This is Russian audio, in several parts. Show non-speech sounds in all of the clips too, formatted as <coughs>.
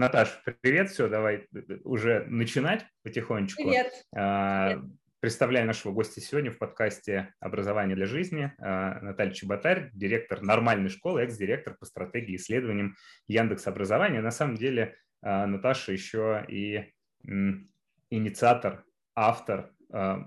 Наташ, привет, все, давай уже начинать потихонечку. Привет. А, привет. Представляю нашего гостя сегодня в подкасте «Образование для жизни» а, Наталья Чеботарь, директор нормальной школы, экс-директор по стратегии и исследованиям Яндекс Образования. На самом деле а, Наташа еще и инициатор, автор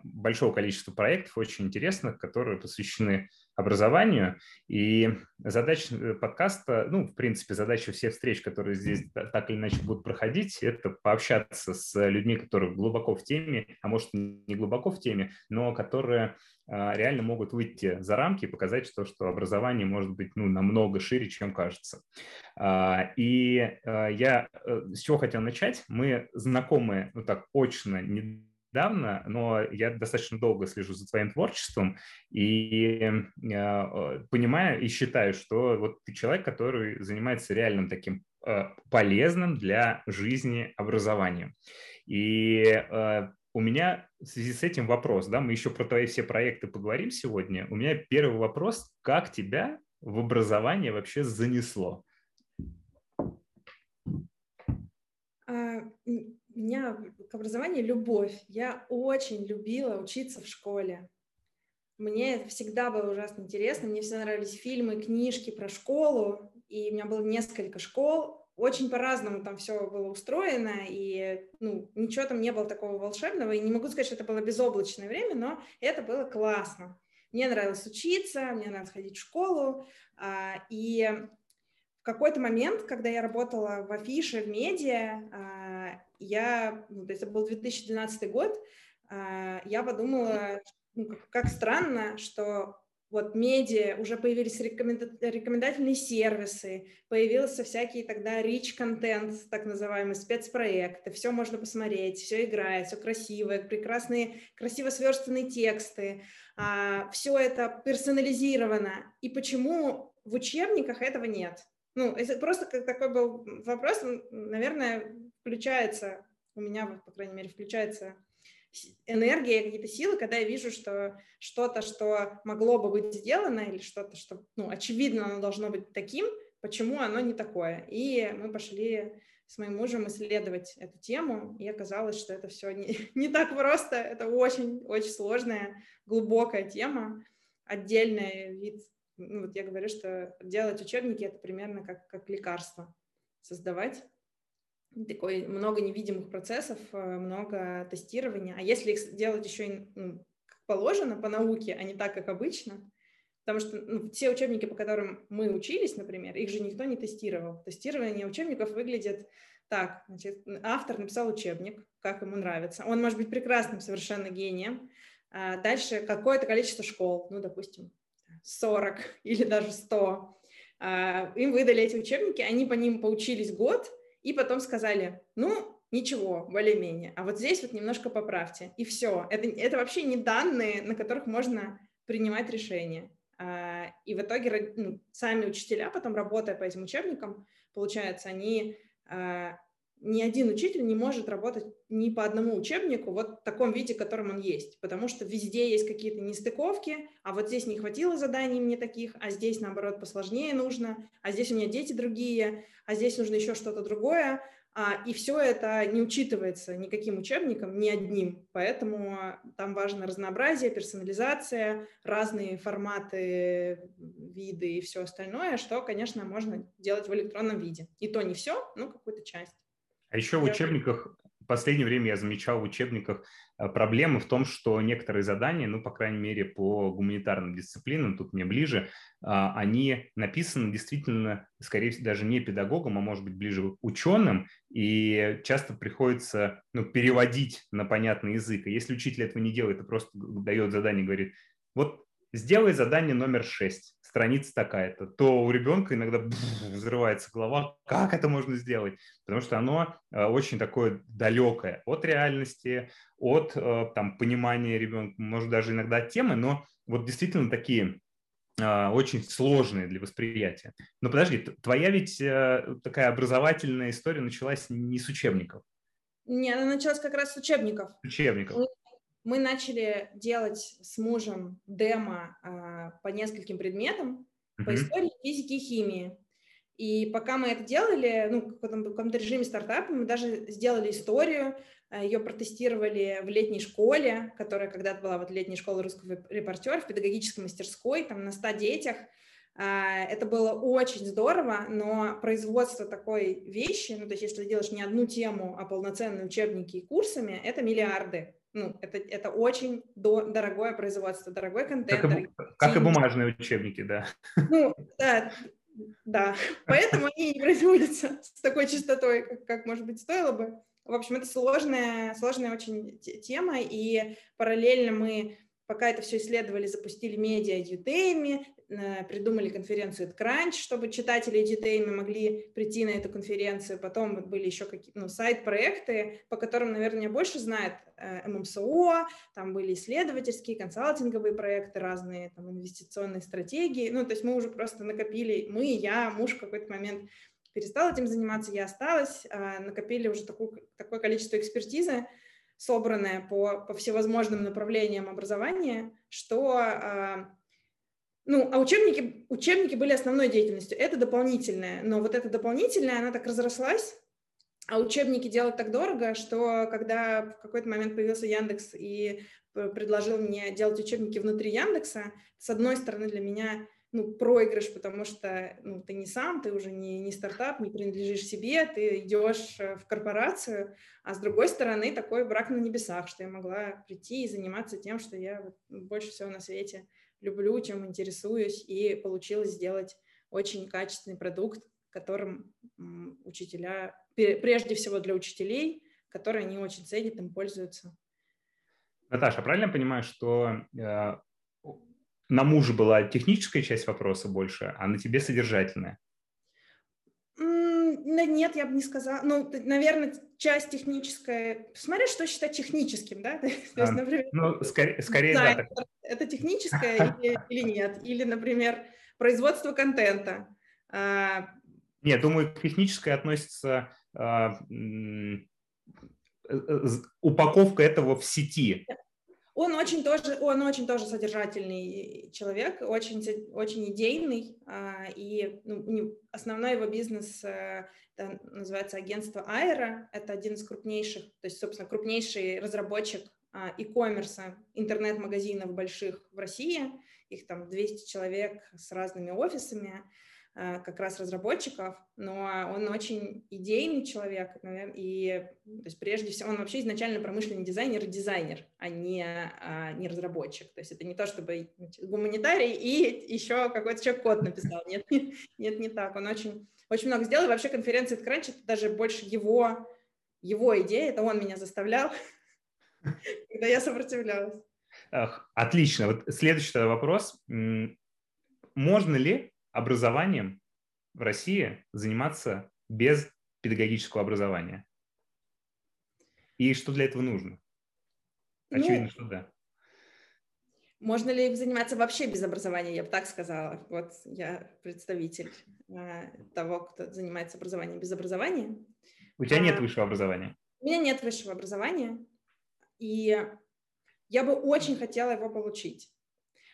большого количества проектов, очень интересных, которые посвящены образованию. И задача э, подкаста, ну, в принципе, задача всех встреч, которые здесь так или иначе будут проходить, это пообщаться с людьми, которые глубоко в теме, а может, не глубоко в теме, но которые а, реально могут выйти за рамки и показать то, что образование может быть ну, намного шире, чем кажется. А, и а, я э, с чего хотел начать? Мы знакомы, ну так, очно, не недавно, но я достаточно долго слежу за твоим творчеством и э, понимаю и считаю, что вот ты человек, который занимается реальным таким э, полезным для жизни образованием. И э, у меня в связи с этим вопрос, да, мы еще про твои все проекты поговорим сегодня. У меня первый вопрос, как тебя в образование вообще занесло? Меня к образованию любовь. Я очень любила учиться в школе. Мне это всегда было ужасно интересно. Мне всегда нравились фильмы, книжки про школу. И у меня было несколько школ. Очень по-разному там все было устроено. И ну, ничего там не было такого волшебного. И не могу сказать, что это было безоблачное время, но это было классно. Мне нравилось учиться, мне нравилось ходить в школу. А, и в какой-то момент, когда я работала в афише, в медиа, а, я, ну, то есть это был 2012 год, а, я подумала, ну, как, странно, что вот медиа, уже появились рекомендательные сервисы, появился всякие тогда rich контент, так называемые спецпроекты, все можно посмотреть, все играет, все красивое, прекрасные, красиво сверстанные тексты, а, все это персонализировано. И почему в учебниках этого нет? Ну, это просто такой был вопрос, наверное, включается, у меня, по крайней мере, включается энергия, какие-то силы, когда я вижу, что что-то, что могло бы быть сделано, или что-то, что, ну, очевидно, оно должно быть таким, почему оно не такое. И мы пошли с моим мужем исследовать эту тему, и оказалось, что это все не, <laughs> не так просто, это очень-очень сложная, глубокая тема, отдельный вид ну, вот я говорю, что делать учебники это примерно как, как лекарство создавать. Такой много невидимых процессов, э, много тестирования. А если их делать еще и ну, как положено по науке, а не так, как обычно, потому что ну, все учебники, по которым мы учились, например, их же никто не тестировал. Тестирование учебников выглядит так, значит, автор написал учебник, как ему нравится. Он может быть прекрасным совершенно гением. А дальше какое-то количество школ, ну, допустим, 40 <laughs> или даже 100. А, им выдали эти учебники, они по ним поучились год, и потом сказали, ну, ничего, более-менее, а вот здесь вот немножко поправьте, и все. Это, это вообще не данные, на которых можно принимать решения. А, и в итоге ну, сами учителя, потом работая по этим учебникам, получается, они а, ни один учитель не может работать ни по одному учебнику вот в таком виде, в котором он есть, потому что везде есть какие-то нестыковки, а вот здесь не хватило заданий мне таких, а здесь, наоборот, посложнее нужно, а здесь у меня дети другие, а здесь нужно еще что-то другое, а, и все это не учитывается никаким учебником, ни одним, поэтому там важно разнообразие, персонализация, разные форматы, виды и все остальное, что, конечно, можно делать в электронном виде. И то не все, но какую-то часть. А еще в учебниках, в последнее время я замечал в учебниках э, проблемы в том, что некоторые задания, ну, по крайней мере, по гуманитарным дисциплинам, тут мне ближе, а, они написаны действительно, скорее всего, даже не педагогом, а может быть ближе к ученым, и часто приходится ну, переводить на понятный язык. И если учитель этого не делает, и просто дает задание, говорит, вот сделай задание номер 6, страница такая-то, то у ребенка иногда <laughs> взрывается голова, как это можно сделать, потому что оно э, очень такое далекое от реальности, от э, там, понимания ребенка, может даже иногда от темы, но вот действительно такие э, очень сложные для восприятия. Но подожди, твоя ведь такая образовательная история началась не с учебников. Не, она началась как раз с учебников. Учебников мы начали делать с мужем демо а, по нескольким предметам, mm-hmm. по истории, физике и химии. И пока мы это делали, ну, в каком-то режиме стартапа, мы даже сделали историю, э, ее протестировали в летней школе, которая когда-то была вот летней школой русского репортера в педагогической мастерской, там на 100 детях. А, это было очень здорово, но производство такой вещи, ну, то есть если делаешь не одну тему, а полноценные учебники и курсами, это миллиарды. Ну, это, это очень до, дорогое производство, дорогой контент. Как и, как и бумажные учебники, да. Ну, <laughs> да, да, поэтому они не производятся с такой частотой, как, как, может быть, стоило бы. В общем, это сложная, сложная очень тема, и параллельно мы пока это все исследовали, запустили медиа Udemy, придумали конференцию Crunch, чтобы читатели GTM могли прийти на эту конференцию. Потом вот были еще какие-то ну, сайт-проекты, по которым, наверное, больше знает э, ММСО, там были исследовательские, консалтинговые проекты, разные там инвестиционные стратегии. Ну, то есть мы уже просто накопили, мы, я, муж в какой-то момент перестал этим заниматься, я осталась, э, накопили уже такую, такое количество экспертизы, собранное по, по всевозможным направлениям образования, что ну, а учебники, учебники были основной деятельностью. Это дополнительное. Но вот это дополнительное, она так разрослась, а учебники делать так дорого, что когда в какой-то момент появился Яндекс и предложил мне делать учебники внутри Яндекса, с одной стороны для меня ну, проигрыш, потому что ну, ты не сам, ты уже не, не стартап, не принадлежишь себе, ты идешь э, в корпорацию, а с другой стороны такой брак на небесах, что я могла прийти и заниматься тем, что я больше всего на свете люблю, чем интересуюсь, и получилось сделать очень качественный продукт, которым учителя, прежде всего для учителей, которые они очень ценят, им пользуются. Наташа, правильно я понимаю, что э, на муже была техническая часть вопроса больше, а на тебе содержательная? Нет, я бы не сказала. Ну, наверное, часть техническая. Смотря, что считать техническим, да? <laughs> То есть, а, например, ну, скорее, скорее да. Так. Это техническое или, или нет? Или, например, производство контента. А, нет, думаю, техническое относится а, э, э, упаковка этого в сети. Он очень тоже, он очень тоже содержательный человек, очень, очень идейный, а, и ну, основной его бизнес э, это называется агентство Аэро, это один из крупнейших, то есть, собственно, крупнейший разработчик а, e-commerce, интернет-магазинов больших в России, их там 200 человек с разными офисами, как раз разработчиков, но он очень идейный человек, наверное, и то есть прежде всего он вообще изначально промышленный дизайнер дизайнер, а не, а не разработчик. То есть это не то, чтобы гуманитарий и еще какой-то человек код написал. Нет, <laughs> нет, не так. Он очень, очень много сделал. И вообще конференция TechCrunch это даже больше его, его идея, это он меня заставлял, <laughs> когда я сопротивлялась. Отлично. Вот следующий вопрос. Можно ли образованием в России заниматься без педагогического образования? И что для этого нужно? Очевидно, ну, что да. Можно ли заниматься вообще без образования, я бы так сказала. Вот я представитель э, того, кто занимается образованием без образования. У тебя а, нет высшего образования? У меня нет высшего образования, и я бы очень хотела его получить.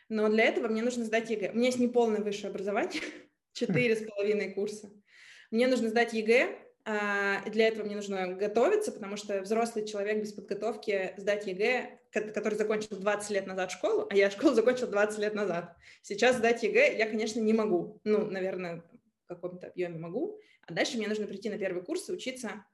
Но для этого мне нужно сдать ЕГЭ. У меня есть неполное высшее образование, <laughs> четыре с половиной курса. Мне нужно сдать ЕГЭ, а, для этого мне нужно готовиться, потому что взрослый человек без подготовки сдать ЕГЭ, который закончил 20 лет назад школу, а я школу закончил 20 лет назад. Сейчас сдать ЕГЭ я, конечно, не могу. Ну, наверное, в каком-то объеме могу. А дальше мне нужно прийти на первый курс и учиться,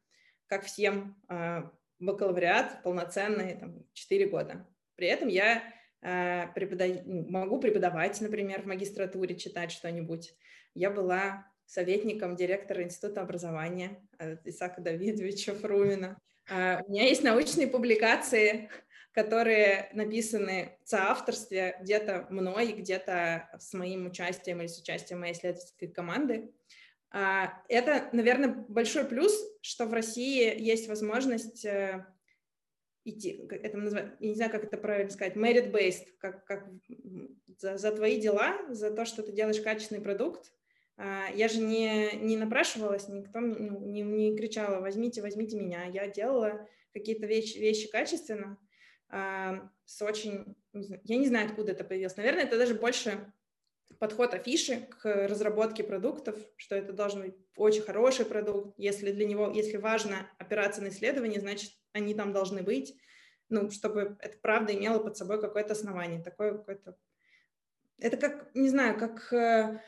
как всем, а, бакалавриат полноценный, там, 4 года. При этом я преподаю, ну, могу преподавать, например, в магистратуре, читать что-нибудь. Я была советником директора Института образования Исаака Давидовича Фрумина. Э, у меня есть научные публикации, которые написаны в соавторстве где-то мной, где-то с моим участием или с участием моей исследовательской команды. Э, это, наверное, большой плюс, что в России есть возможность идти, это называется, я не знаю, как это правильно сказать, merit-based, как, как за, за твои дела, за то, что ты делаешь качественный продукт. А, я же не, не напрашивалась, никто ну, не, не кричала, возьмите, возьмите меня. Я делала какие-то вещи, вещи качественно, а, с очень, я не знаю, откуда это появилось. Наверное, это даже больше подход афиши к разработке продуктов, что это должен быть очень хороший продукт. Если для него, если важно опираться на исследования, значит, они там должны быть, ну, чтобы это правда имело под собой какое-то основание, такое какое-то... Это как, не знаю, как... Э,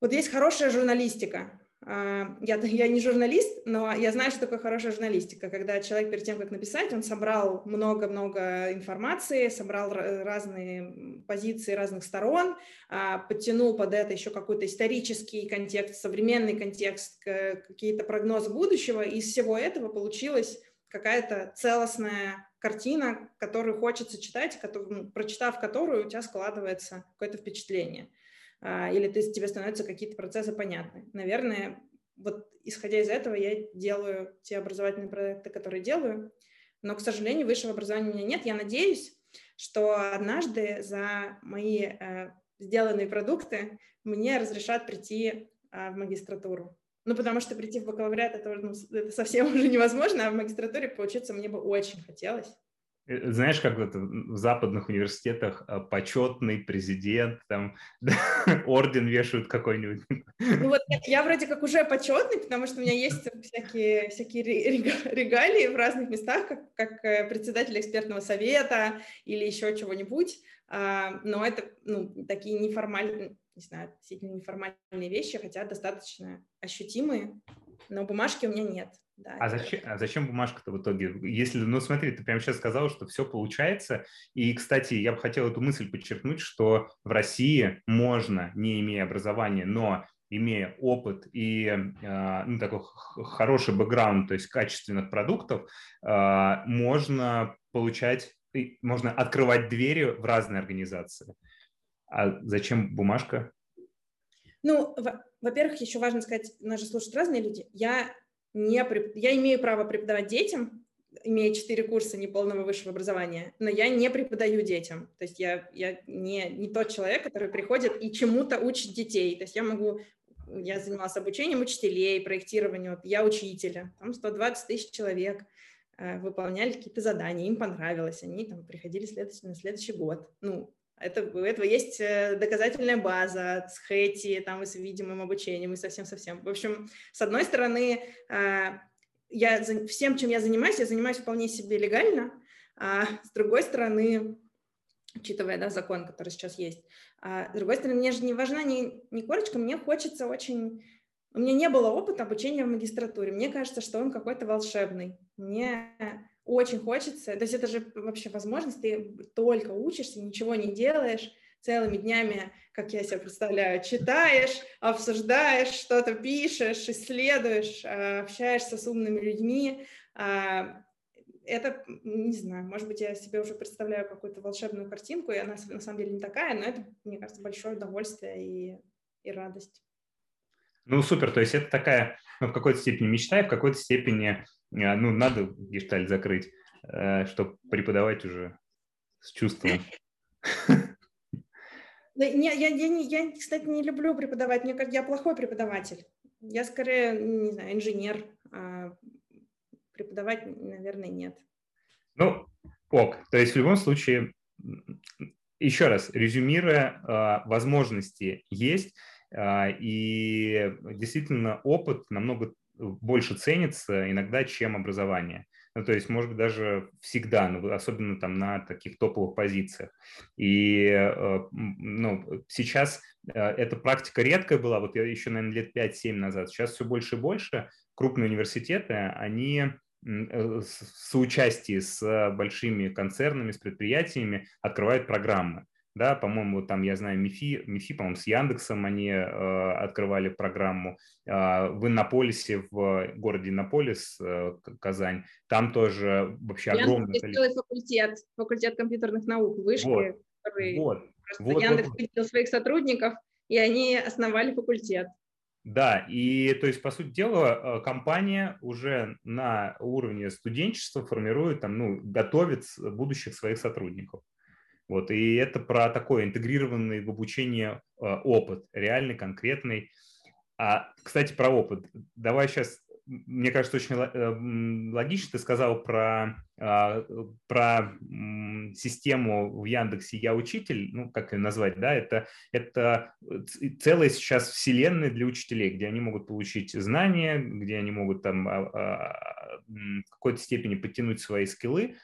вот есть хорошая журналистика, я, <laughs> я не журналист, но я знаю, что такое хорошая журналистика, когда человек перед тем, как написать, он собрал много-много информации, собрал разные позиции разных сторон, а, подтянул под это еще какой-то исторический контекст, современный контекст, какие-то прогнозы будущего, и из всего этого получилась какая-то целостная картина, которую хочется читать, прочитав которую у тебя складывается какое-то впечатление. А, или ты, тебе становятся какие-то процессы понятны. Наверное, вот исходя из этого я делаю те образовательные проекты, которые делаю, но, к сожалению, высшего образования у меня нет. Я надеюсь, что однажды за мои э, сделанные продукты мне разрешат прийти э, в магистратуру. Ну, потому что прийти в бакалавриат это, ну, это совсем <laughs> уже невозможно, а в магистратуре поучиться мне бы очень хотелось. Э, знаешь, как вот в западных университетах а, почетный президент, там <laughs> орден вешают какой-нибудь. Ну вот я вроде как уже почетный, потому что у меня есть всякие, всякие регалии в разных местах, как, как э, председатель экспертного совета или еще чего-нибудь, а, но это ну, такие неформальные, не знаю, действительно неформальные вещи, хотя достаточно ощутимые, но бумажки у меня нет. Да, а, зачем, а зачем бумажка-то в итоге? Если, ну смотри, ты прямо сейчас сказал, что все получается. И, кстати, я бы хотел эту мысль подчеркнуть, что в России можно, не имея образования, но имея опыт и э, ну, такой хороший бэкграунд, то есть качественных продуктов, э, можно получать, можно открывать двери в разные организации. А зачем бумажка? Ну, во-первых, еще важно сказать, нас же слушают разные люди. Я не, я имею право преподавать детям, имея четыре курса неполного высшего образования, но я не преподаю детям. То есть я, я не, не тот человек, который приходит и чему-то учит детей. То есть я могу я занималась обучением учителей, проектированием, вот я учителя, там 120 тысяч человек э, выполняли какие-то задания, им понравилось, они там приходили следовательно, на следующий год. Ну, это, у этого есть э, доказательная база с хэти, там и с видимым обучением, и совсем-совсем. В общем, с одной стороны, а, я, всем, чем я занимаюсь, я занимаюсь вполне себе легально, а с другой стороны, учитывая да, закон, который сейчас есть, а с другой стороны, мне же не важна не, не корочка, мне хочется очень... У меня не было опыта обучения в магистратуре. Мне кажется, что он какой-то волшебный. Мне очень хочется. То есть это же вообще возможность, ты только учишься, ничего не делаешь, целыми днями, как я себе представляю, читаешь, обсуждаешь, что-то пишешь, исследуешь, а, общаешься с умными людьми. А, это, не знаю, может быть, я себе уже представляю какую-то волшебную картинку, и она на самом деле не такая, но это, мне кажется, большое удовольствие и, и радость. Ну, супер, то есть это такая, ну, в какой-то степени мечта, и в какой-то степени ну, надо гештальт закрыть, э, чтобы преподавать уже с чувством. Не, я, я, не, я, кстати, не люблю преподавать. Мне кажется, я плохой преподаватель. Я скорее, не знаю, инженер. А преподавать, наверное, нет. Ну, ок. То есть в любом случае, еще раз, резюмируя, а, возможности есть, и действительно опыт намного больше ценится иногда, чем образование. Ну, то есть, может быть, даже всегда, ну, особенно там на таких топовых позициях. И э, ну, сейчас э, эта практика редкая была, вот я еще, наверное, лет 5-7 назад. Сейчас все больше и больше крупные университеты, они э, в соучастии с большими концернами, с предприятиями открывают программы да, по-моему, там, я знаю, МИФИ, МИФИ, по-моему, с Яндексом они э, открывали программу. Э, в Иннополисе, в городе Иннополис, э, Казань, там тоже вообще Яндекс огромное количество. факультет, факультет компьютерных наук, вышки, вот, который вот, вот, Яндекс вот. видел своих сотрудников, и они основали факультет. Да, и то есть, по сути дела, э, компания уже на уровне студенчества формирует, там, ну, готовит будущих своих сотрудников. Вот, и это про такой интегрированный в обучение э, опыт, реальный, конкретный. А, кстати, про опыт. Давай сейчас мне кажется, очень э, логично ты сказал про, а, про систему в Яндексе «Я учитель», ну, как ее назвать, да, это, это целая сейчас вселенная для учителей, где они могут получить знания, где они могут там а, в какой-то степени подтянуть свои скиллы,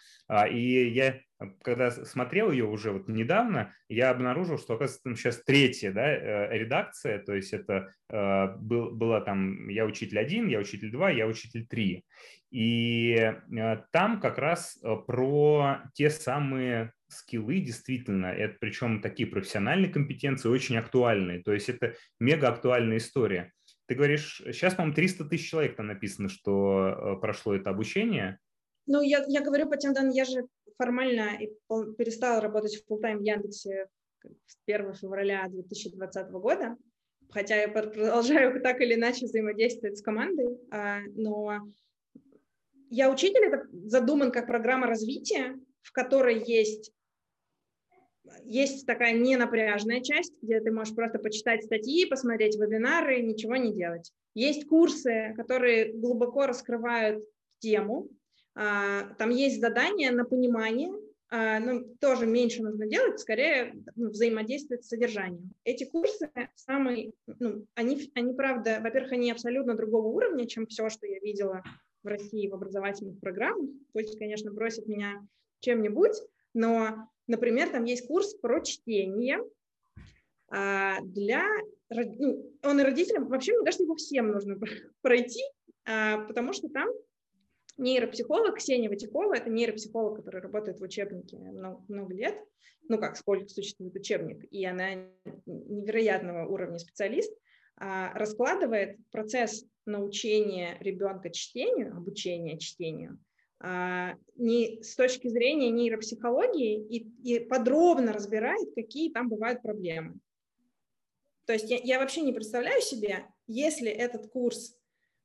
и я когда смотрел ее уже вот недавно, я обнаружил, что, оказывается, там сейчас третья да, э, редакция, то есть это э, был, была там «Я учитель один», «Я учитель два», «Я учитель три». И э, там как раз про те самые скиллы действительно, это причем такие профессиональные компетенции, очень актуальные, то есть это мега актуальная история. Ты говоришь, сейчас, по-моему, 300 тысяч человек там написано, что прошло это обучение. Ну, я, я говорю по тем данным, я же формально перестала работать в full-time в Яндексе с 1 февраля 2020 года, хотя я продолжаю <laughs> так или иначе взаимодействовать с командой, а, но я учитель, это задуман как программа развития, в которой есть есть такая ненапряжная часть, где ты можешь просто почитать статьи, посмотреть вебинары, ничего не делать. Есть курсы, которые глубоко раскрывают тему, там есть задание на понимание, а, ну, тоже меньше нужно делать, скорее ну, взаимодействовать с содержанием. Эти курсы самые, ну, они, они правда, во-первых, они абсолютно другого уровня, чем все, что я видела в России в образовательных программах. Пусть, конечно, бросит меня чем-нибудь, но, например, там есть курс про чтение а, для, ну, он и родителям, вообще, мне кажется, его всем нужно <laughs> пройти, потому что там нейропсихолог Ксения Ватякова, это нейропсихолог, который работает в учебнике много, много лет, ну как, сколько существует учебник, и она невероятного уровня специалист, а, раскладывает процесс научения ребенка чтению, обучения чтению, а, не с точки зрения нейропсихологии и, и подробно разбирает, какие там бывают проблемы. То есть я, я вообще не представляю себе, если этот курс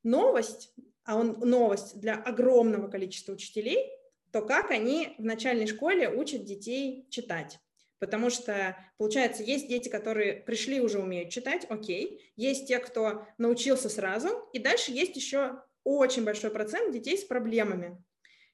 новость, а он новость для огромного количества учителей, то как они в начальной школе учат детей читать. Потому что, получается, есть дети, которые пришли уже умеют читать, окей. Есть те, кто научился сразу. И дальше есть еще очень большой процент детей с проблемами.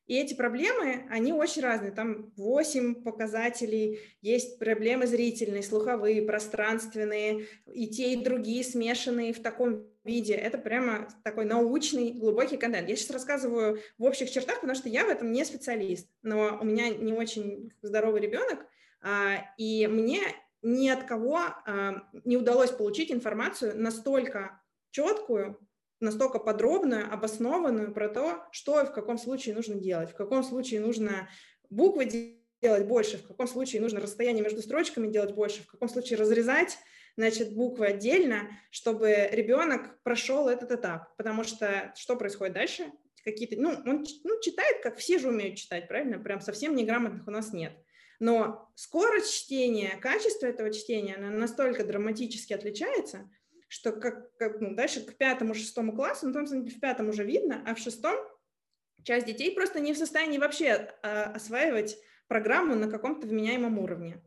И эти проблемы, они очень разные. Там 8 показателей. Есть проблемы зрительные, слуховые, пространственные, и те, и другие смешанные в таком виде. Это прямо такой научный, глубокий контент. Я сейчас рассказываю в общих чертах, потому что я в этом не специалист, но у меня не очень здоровый ребенок, а, и мне ни от кого а, не удалось получить информацию настолько четкую, настолько подробную, обоснованную про то, что и в каком случае нужно делать, в каком случае нужно буквы делать больше, в каком случае нужно расстояние между строчками делать больше, в каком случае разрезать значит, буквы отдельно, чтобы ребенок прошел этот этап. Потому что что происходит дальше? Какие-то, ну, он ну, читает, как все же умеют читать, правильно? Прям совсем неграмотных у нас нет. Но скорость чтения, качество этого чтения, оно настолько драматически отличается, что как, как ну, дальше к пятому-шестому классу, ну, там в пятом уже видно, а в шестом часть детей просто не в состоянии вообще а, осваивать программу на каком-то вменяемом уровне.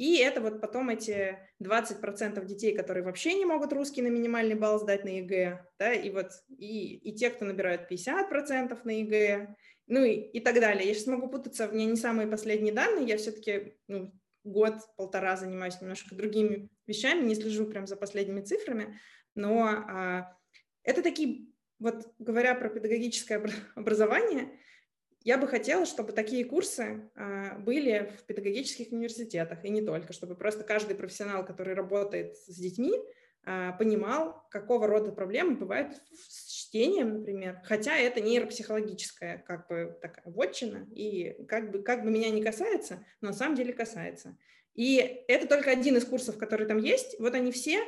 И это вот потом эти 20% детей, которые вообще не могут русский на минимальный балл сдать на ЕГЭ, да, и вот и, и те, кто набирают 50% на ЕГЭ, ну и, и так далее. Я сейчас могу путаться, у меня не самые последние данные, я все-таки ну, год-полтора занимаюсь немножко другими вещами, не слежу прям за последними цифрами, но а, это такие, вот говоря про педагогическое образование, я бы хотела, чтобы такие курсы а, были в педагогических университетах, и не только, чтобы просто каждый профессионал, который работает с детьми, а, понимал, какого рода проблемы бывают с чтением, например, хотя это нейропсихологическая как бы такая вотчина, и как бы, как бы меня не касается, но на самом деле касается. И это только один из курсов, который там есть. Вот они все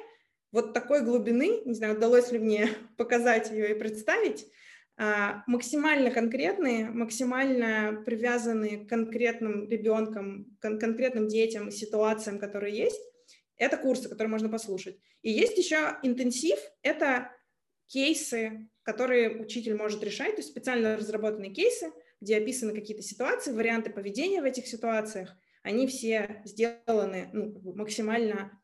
вот такой глубины, не знаю, удалось ли мне <laughs> показать ее и представить, максимально конкретные, максимально привязанные к конкретным ребенкам, кон- конкретным детям ситуациям, которые есть. Это курсы, которые можно послушать. И есть еще интенсив, это кейсы, которые учитель может решать, то есть специально разработанные кейсы, где описаны какие-то ситуации, варианты поведения в этих ситуациях. Они все сделаны ну, максимально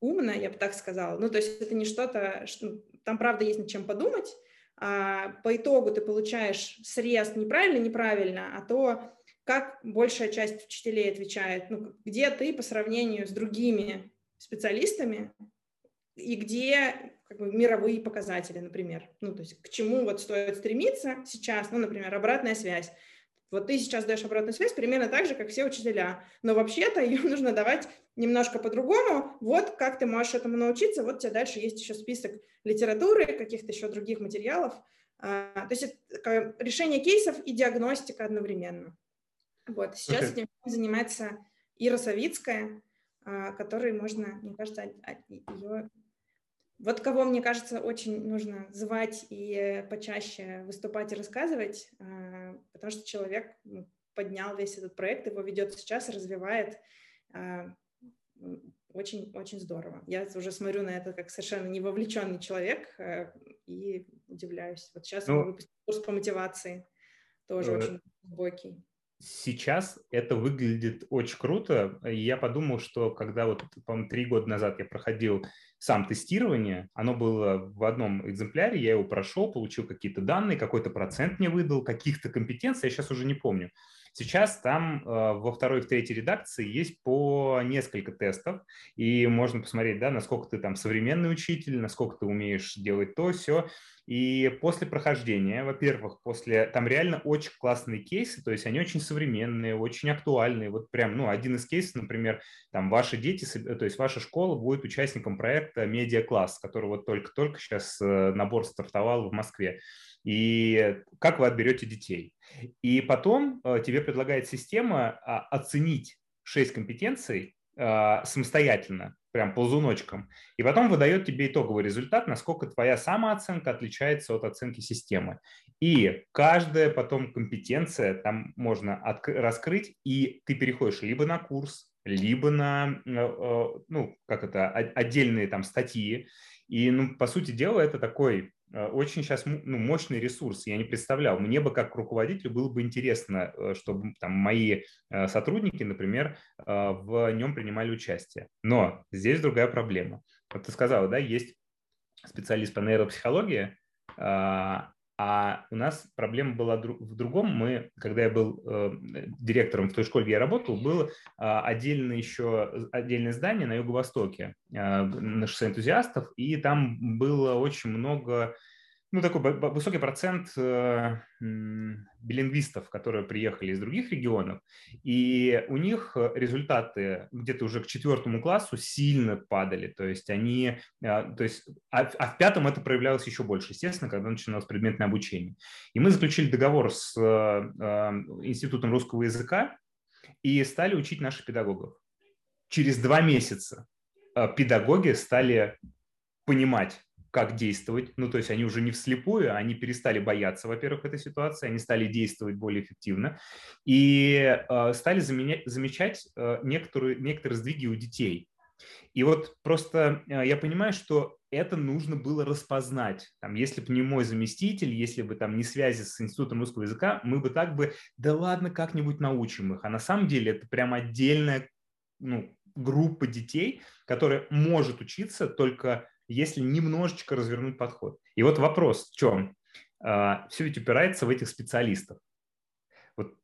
умно, я бы так сказала. Ну, то есть это не что-то, что, там правда есть над чем подумать, а по итогу ты получаешь срез неправильно, неправильно, а то, как большая часть учителей отвечает, ну, где ты по сравнению с другими специалистами и где как бы, мировые показатели, например. Ну, то есть к чему вот стоит стремиться сейчас, ну, например, обратная связь. Вот ты сейчас даешь обратную связь примерно так же, как все учителя, но вообще-то ее <laughs> нужно давать немножко по-другому. Вот как ты можешь этому научиться, вот у тебя дальше есть еще список литературы, каких-то еще других материалов. А, то есть это решение кейсов и диагностика одновременно. Вот. Сейчас okay. этим занимается Ира Савицкая, а, которой можно, мне кажется, ее вот кого, мне кажется, очень нужно звать и почаще выступать и рассказывать, а, потому что человек ну, поднял весь этот проект, его ведет сейчас, развивает. Очень-очень здорово. Я уже смотрю на это как совершенно невовлеченный человек э, и удивляюсь. Вот сейчас ну, мы выпустили курс по мотивации, тоже э, очень глубокий сейчас это выглядит очень круто. я подумал, что когда вот, по-моему, три года назад я проходил сам тестирование, оно было в одном экземпляре, я его прошел, получил какие-то данные, какой-то процент мне выдал, каких-то компетенций, я сейчас уже не помню. Сейчас там э, во второй и в третьей редакции есть по несколько тестов, и можно посмотреть, да, насколько ты там современный учитель, насколько ты умеешь делать то, все. И после прохождения, во-первых, после там реально очень классные кейсы, то есть они очень современные, очень актуальные. Вот прям, ну, один из кейсов, например, там ваши дети, то есть ваша школа будет участником проекта «Медиа-класс», который вот только-только сейчас э, набор стартовал в Москве. И как вы отберете детей? И потом э, тебе предлагает система а, оценить шесть компетенций самостоятельно прям ползуночком, и потом выдает тебе итоговый результат, насколько твоя самооценка отличается от оценки системы. И каждая потом компетенция там можно раскрыть, и ты переходишь либо на курс, либо на, э, э, ну, как это, отдельные там статьи. И, ну, по сути дела, это такой очень сейчас ну, мощный ресурс. Я не представлял. Мне бы как руководителю было бы интересно, э, чтобы там мои э, сотрудники, например, в нем принимали участие. Но здесь другая проблема. Вот ты сказала, да, есть специалист по нейропсихологии, а, у нас проблема была в другом. Мы, когда я был директором в той школе, где я работал, было отдельное еще отдельное здание на юго-востоке на шоссе энтузиастов, и там было очень много ну, такой высокий процент э, билингвистов, которые приехали из других регионов, и у них результаты где-то уже к четвертому классу сильно падали, то есть они, э, то есть, а, а в пятом это проявлялось еще больше, естественно, когда начиналось предметное обучение. И мы заключили договор с э, Институтом русского языка и стали учить наших педагогов. Через два месяца педагоги стали понимать, как действовать. Ну, то есть они уже не вслепую, они перестали бояться, во-первых, этой ситуации, они стали действовать более эффективно и э, стали заменять, замечать э, некоторые, некоторые сдвиги у детей. И вот просто э, я понимаю, что это нужно было распознать. Там, если бы не мой заместитель, если бы там не связи с Институтом русского языка, мы бы так бы, да ладно, как-нибудь научим их. А на самом деле это прям отдельная ну, группа детей, которая может учиться только если немножечко развернуть подход. И вот вопрос в чем? А, Все ведь упирается в этих специалистов. Вот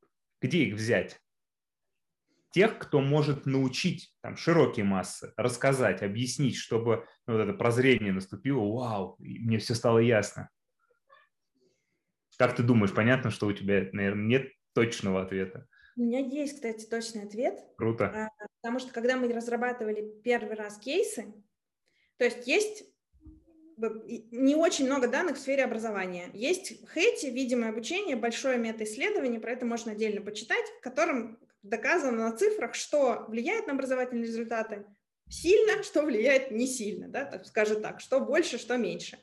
где их взять? Тех, кто может научить там, широкие массы, рассказать, объяснить, чтобы ну, вот это прозрение наступило, вау, мне все стало ясно. Как ты думаешь, понятно, что у тебя, наверное, нет точного ответа? У меня есть, кстати, точный ответ. Круто. А, потому что когда мы разрабатывали первый раз кейсы, то есть есть не очень много данных в сфере образования. Есть Хэти, видимое обучение, большое метаисследование, про это можно отдельно почитать, в котором доказано на цифрах, что влияет на образовательные результаты сильно, что влияет не сильно, да, так скажем так, что больше, что меньше.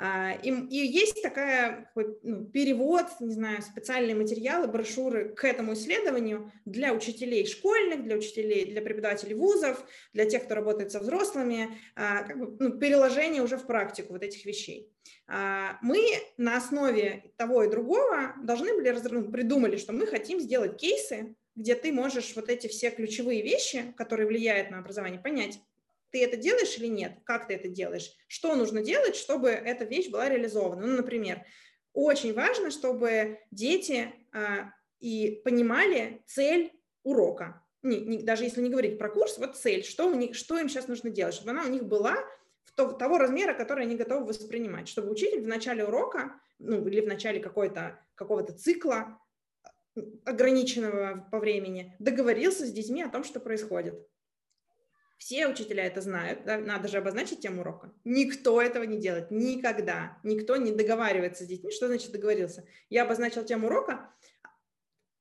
А, и, и есть такая ну, перевод, не знаю, специальные материалы, брошюры к этому исследованию для учителей школьных, для учителей, для преподавателей вузов, для тех, кто работает со взрослыми, а, как бы, ну, переложение уже в практику вот этих вещей. А, мы на основе того и другого должны были ну, придумали, что мы хотим сделать кейсы, где ты можешь вот эти все ключевые вещи, которые влияют на образование, понять, ты это делаешь или нет, как ты это делаешь, что нужно делать, чтобы эта вещь была реализована. Ну, например, очень важно, чтобы дети а, и понимали цель урока. Не, не, даже если не говорить про курс, вот цель, что, у них, что им сейчас нужно делать, чтобы она у них была в то, того размера, который они готовы воспринимать, чтобы учитель в начале урока, ну, или в начале какой-то, какого-то цикла ограниченного по времени, договорился с детьми о том, что происходит. Все учителя это знают, да? надо же обозначить тему урока. Никто этого не делает, никогда. Никто не договаривается с детьми. Что значит договорился? Я обозначил тему урока,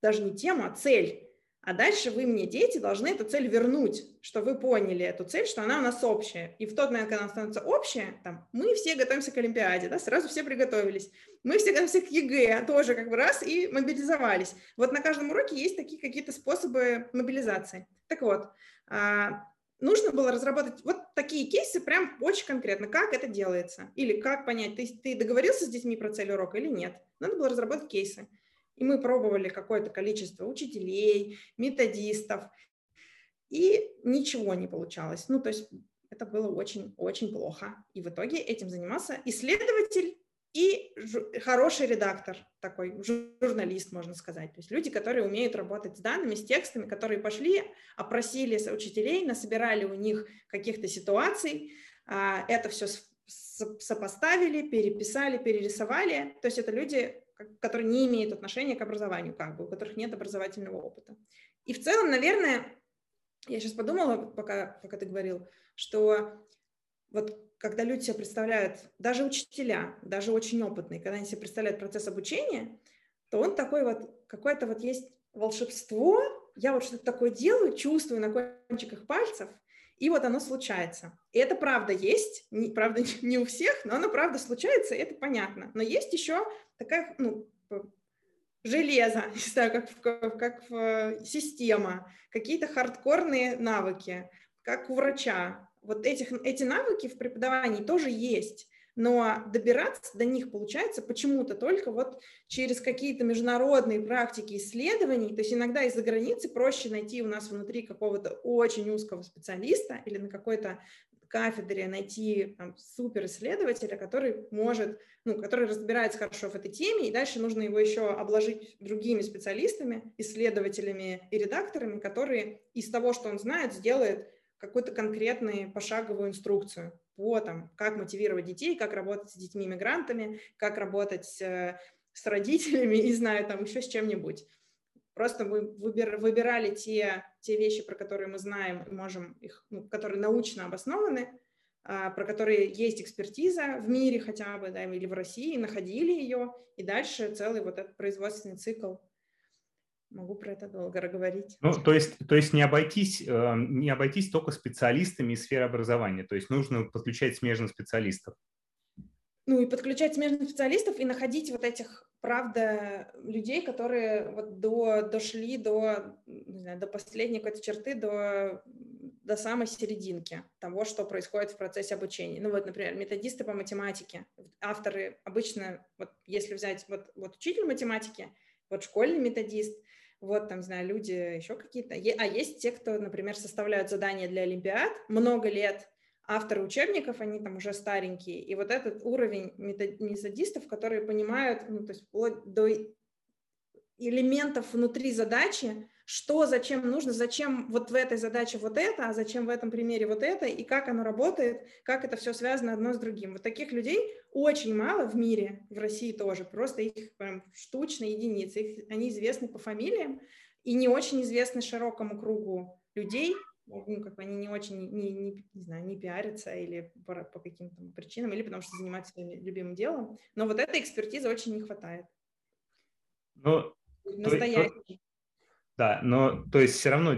даже не тему, а цель. А дальше вы мне, дети, должны эту цель вернуть, что вы поняли эту цель, что она у нас общая. И в тот момент, когда она становится общая, там, мы все готовимся к Олимпиаде, да, сразу все приготовились. Мы все готовимся к ЕГЭ, тоже как бы раз, и мобилизовались. Вот на каждом уроке есть такие какие-то способы мобилизации. Так вот, а, нужно было разработать вот такие кейсы прям очень конкретно, как это делается. Или как понять, ты, ты договорился с детьми про цель урока или нет. Надо было разработать кейсы. И мы пробовали какое-то количество учителей, методистов, и ничего не получалось. Ну, то есть это было очень-очень плохо. И в итоге этим занимался исследователь и хороший редактор такой, журналист, можно сказать. То есть люди, которые умеют работать с данными, с текстами, которые пошли, опросили учителей, насобирали у них каких-то ситуаций, а, это все сопоставили, переписали, перерисовали. То есть это люди, которые не имеют отношения к образованию, как бы, у которых нет образовательного опыта. И в целом, наверное, я сейчас подумала, пока, пока ты говорил, что вот когда люди себе представляют, даже учителя, даже очень опытные, когда они себе представляют процесс обучения, то он такой вот, какое-то вот есть волшебство, я вот что-то такое делаю, чувствую на кончиках пальцев, и вот оно случается. И это правда есть, не, правда <laughs> не у всех, но оно правда случается, и это понятно. Но есть еще такая, ну, железо, <laughs> не знаю, как, как в система, какие-то хардкорные навыки, как у врача. Вот этих, эти навыки в преподавании тоже есть но добираться до них получается почему-то только вот через какие-то международные практики исследований, то есть иногда из-за границы проще найти у нас внутри какого-то очень узкого специалиста или на какой-то кафедре найти там, суперисследователя, который может, ну, который разбирается хорошо в этой теме, и дальше нужно его еще обложить другими специалистами, исследователями и редакторами, которые из того, что он знает, сделают какую-то конкретную пошаговую инструкцию по там, как мотивировать детей, как работать с детьми-мигрантами, как работать э, с родителями, <laughs> и знаю, там еще с чем-нибудь. Просто мы выбир, выбирали те, те вещи, про которые мы знаем, можем их, ну, которые научно обоснованы, а, про которые есть экспертиза в мире хотя бы, да, или в России, находили ее, и дальше целый вот этот производственный цикл Могу про это долго говорить. Ну, то есть, то есть не, обойтись, э, не обойтись только специалистами из сферы образования, то есть нужно подключать смежных специалистов. Ну и подключать смежных специалистов и находить вот этих, правда, людей, которые вот до, дошли до, не знаю, до последней какой-то черты, до, до самой серединки того, что происходит в процессе обучения. Ну вот, например, методисты по математике, авторы обычно, вот если взять вот, вот учитель математики, вот школьный методист, вот там, знаю, люди еще какие-то. А есть те, кто, например, составляют задания для Олимпиад много лет, авторы учебников, они там уже старенькие. И вот этот уровень методистов, которые понимают, ну, то есть вплоть до элементов внутри задачи, что, зачем нужно, зачем вот в этой задаче вот это, а зачем в этом примере вот это, и как оно работает, как это все связано одно с другим. Вот таких людей очень мало в мире, в России тоже, просто их прям штучные единицы. Их, они известны по фамилиям и не очень известны широкому кругу людей, ну, как бы они не очень, не, не, не знаю, не пиарятся или по, по каким-то причинам, или потому что занимаются своим любимым делом. Но вот этой экспертизы очень не хватает. Ну, Настоящий. Да, но то есть все равно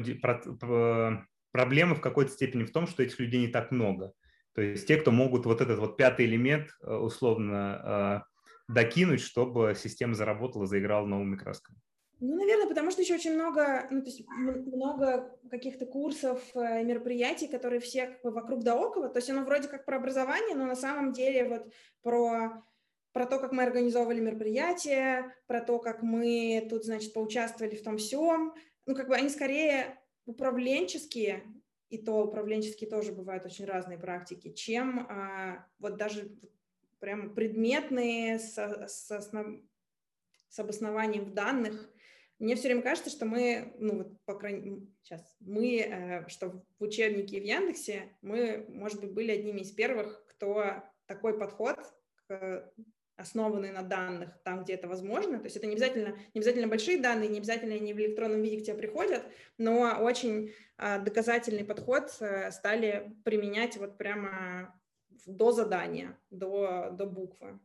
проблема в какой-то степени в том, что этих людей не так много. То есть те, кто могут вот этот вот пятый элемент э, условно э, докинуть, чтобы система заработала, заиграла новыми красками. Ну, наверное, потому что еще очень много, ну, то есть много каких-то курсов, э, мероприятий, которые все как бы вокруг да около. То есть оно вроде как про образование, но на самом деле вот про про то, как мы организовывали мероприятия, про то, как мы тут, значит, поучаствовали в том всем. Ну, как бы они скорее управленческие, и то управленческие тоже бывают очень разные практики, чем а, вот даже прям предметные с, с, основ, с обоснованием в данных. Мне все время кажется, что мы, ну вот, по крайней сейчас, мы, э, что в учебнике в Яндексе, мы, может быть, были одними из первых, кто такой подход к основанные на данных там, где это возможно. То есть это не обязательно, не обязательно большие данные, не обязательно они в электронном виде к тебе приходят, но очень а, доказательный подход а, стали применять вот прямо до задания, до, до буквы.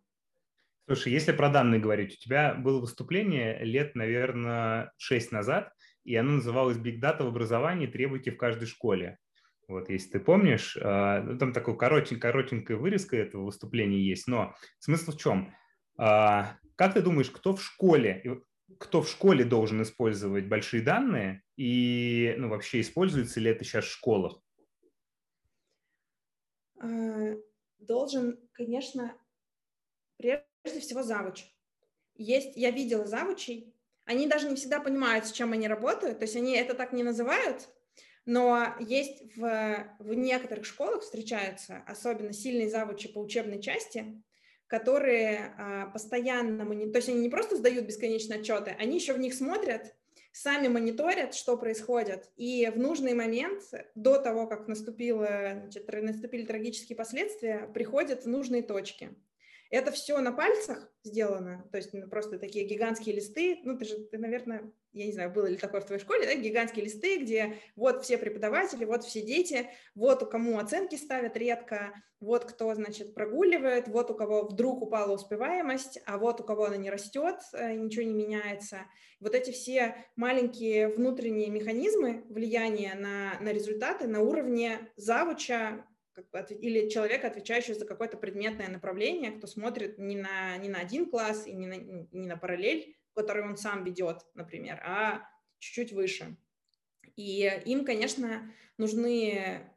Слушай, если про данные говорить, у тебя было выступление лет, наверное, шесть назад, и оно называлось «Big Data в образовании. Требуйте в каждой школе». Вот, если ты помнишь, а, ну, там такой коротень, коротенькая вырезка этого выступления есть, но смысл в чем? А, как ты думаешь, кто в школе, кто в школе должен использовать большие данные и ну, вообще используется ли это сейчас в школах? А, должен, конечно, прежде всего завуч. Есть, я видела завучей, они даже не всегда понимают, с чем они работают, то есть они это так не называют, но есть в, в некоторых школах встречаются особенно сильные завучи по учебной части, которые а, постоянно, то есть они не просто сдают бесконечные отчеты, они еще в них смотрят, сами мониторят, что происходит, и в нужный момент, до того, как наступило, значит, наступили трагические последствия, приходят в нужные точки. Это все на пальцах сделано, то есть ну, просто такие гигантские листы. Ну, ты же, ты, наверное, я не знаю, было ли такое в твоей школе, да, гигантские листы, где вот все преподаватели, вот все дети, вот у кому оценки ставят редко, вот кто, значит, прогуливает, вот у кого вдруг упала успеваемость, а вот у кого она не растет, э, ничего не меняется. Вот эти все маленькие внутренние механизмы влияния на, на результаты на уровне завуча, или человека, отвечающего за какое-то предметное направление, кто смотрит не на, не на один класс и не на, не на параллель, который он сам ведет, например, а чуть-чуть выше. И им, конечно, нужны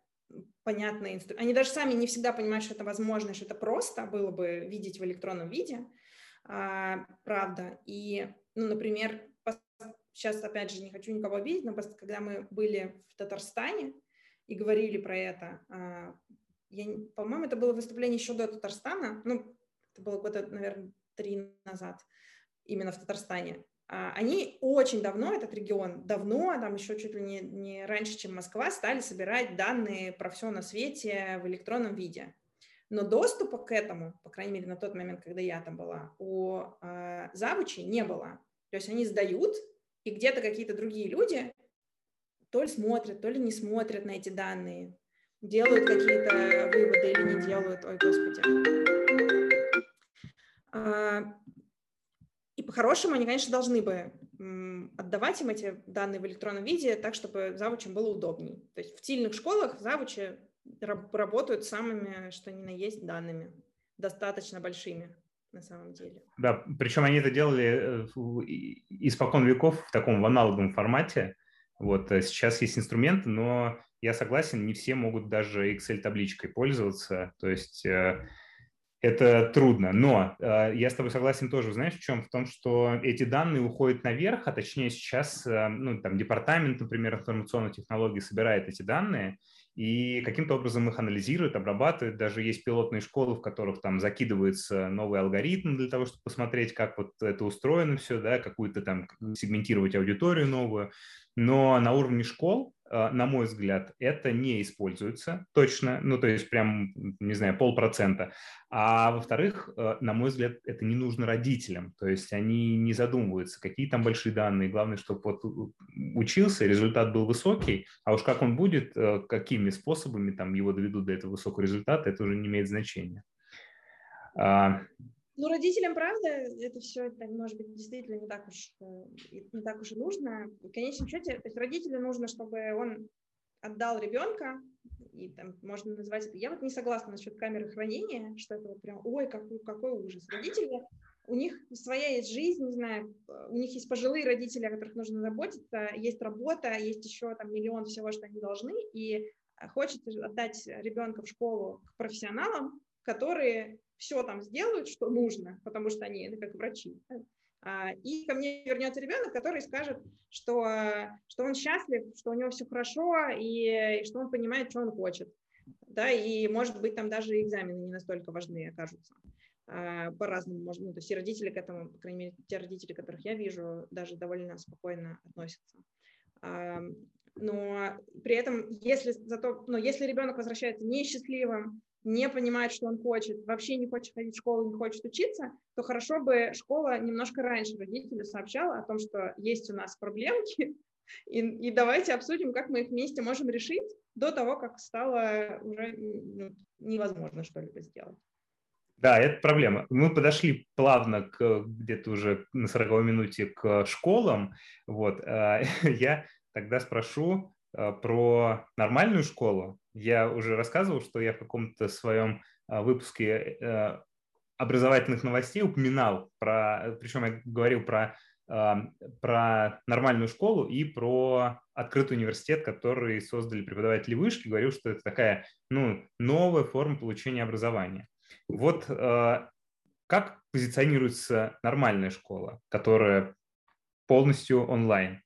понятные инструменты. Они даже сами не всегда понимают, что это возможно, что это просто было бы видеть в электронном виде, а, правда. И, ну, например, сейчас, опять же, не хочу никого обидеть, но когда мы были в Татарстане, и говорили про это. А, по-моему, это было выступление еще до Татарстана, ну, это было года, наверное, три назад, именно в Татарстане. А, они очень давно, этот регион, давно, там еще чуть ли не, не раньше, чем Москва, стали собирать данные про все на свете в электронном виде. Но доступа к этому, по крайней мере, на тот момент, когда я там была, у э, завучей не было. То есть они сдают, и где-то какие-то другие люди то ли смотрят, то ли не смотрят на эти данные, делают какие-то выводы или не делают, ой, господи. А, и по-хорошему они, конечно, должны бы отдавать им эти данные в электронном виде так, чтобы завучам было удобнее. То есть в тильных школах завучи работают самыми, что ни на есть, данными, достаточно большими на самом деле. Да, причем они это делали э, испокон веков в таком в аналоговом формате, вот э, сейчас есть инструменты, но я согласен, не все могут даже Excel-табличкой пользоваться, то есть э, это трудно. Но э, я с тобой согласен тоже, знаешь, в чем? В том, что эти данные уходят наверх, а точнее сейчас, ну, там, департамент, например, информационных технологий собирает эти данные, и каким-то образом их анализирует, обрабатывает. Даже есть пилотные школы, в которых там закидывается новый алгоритм для того, чтобы посмотреть, как вот это устроено все, да, какую-то там сегментировать аудиторию новую. Но на уровне школ, э, на мой взгляд, это не используется точно, ну, то есть прям, не знаю, полпроцента. А во-вторых, э, на мой взгляд, это не нужно родителям, то есть они не задумываются, какие там большие данные, главное, чтобы вот учился, результат был высокий, а уж как он будет, э, какими способами там его доведут до этого высокого результата, это уже не имеет значения. Ну, родителям, правда, это все, это, может быть, действительно не так уж, э, не так уж и нужно. В конечном счете, то есть родителю нужно, чтобы он отдал ребенка, и там можно назвать это. Я вот не согласна насчет камеры хранения, что это вот прям, ой, какой, какой ужас. Родители, у них своя есть жизнь, не знаю, у них есть пожилые родители, о которых нужно заботиться, есть работа, есть еще там миллион всего, что они должны, и хочется отдать ребенка в школу к профессионалам, которые все там сделают, что нужно, потому что они это как врачи. А, и ко мне вернется ребенок, который скажет, что, что он счастлив, что у него все хорошо, и, и что он понимает, что он хочет. Да, и, может быть, там даже экзамены не настолько важны окажутся. А, по-разному можно, ну, то есть и родители к этому, по крайней мере, те родители, которых я вижу, даже довольно спокойно относятся. А, но при этом, если зато, но если ребенок возвращается несчастливым, не понимает, что он хочет, вообще не хочет ходить в школу, не хочет учиться, то хорошо бы школа немножко раньше родителю сообщала о том, что есть у нас проблемки, <laughs> и, и давайте обсудим, как мы их вместе можем решить до того, как стало уже ну, невозможно что-либо сделать. Да, это проблема. Мы подошли плавно к где-то уже на 40 минуте к школам. Вот. А, <laughs> я тогда спрошу а, про нормальную школу. Я уже рассказывал, что я в каком-то своем а, выпуске э, образовательных новостей упоминал про, причем я говорил про про нормальную школу и про открытый университет, который создали преподаватели вышки, говорил, что это такая ну, новая форма получения образования. Вот э, как позиционируется нормальная школа, которая полностью онлайн?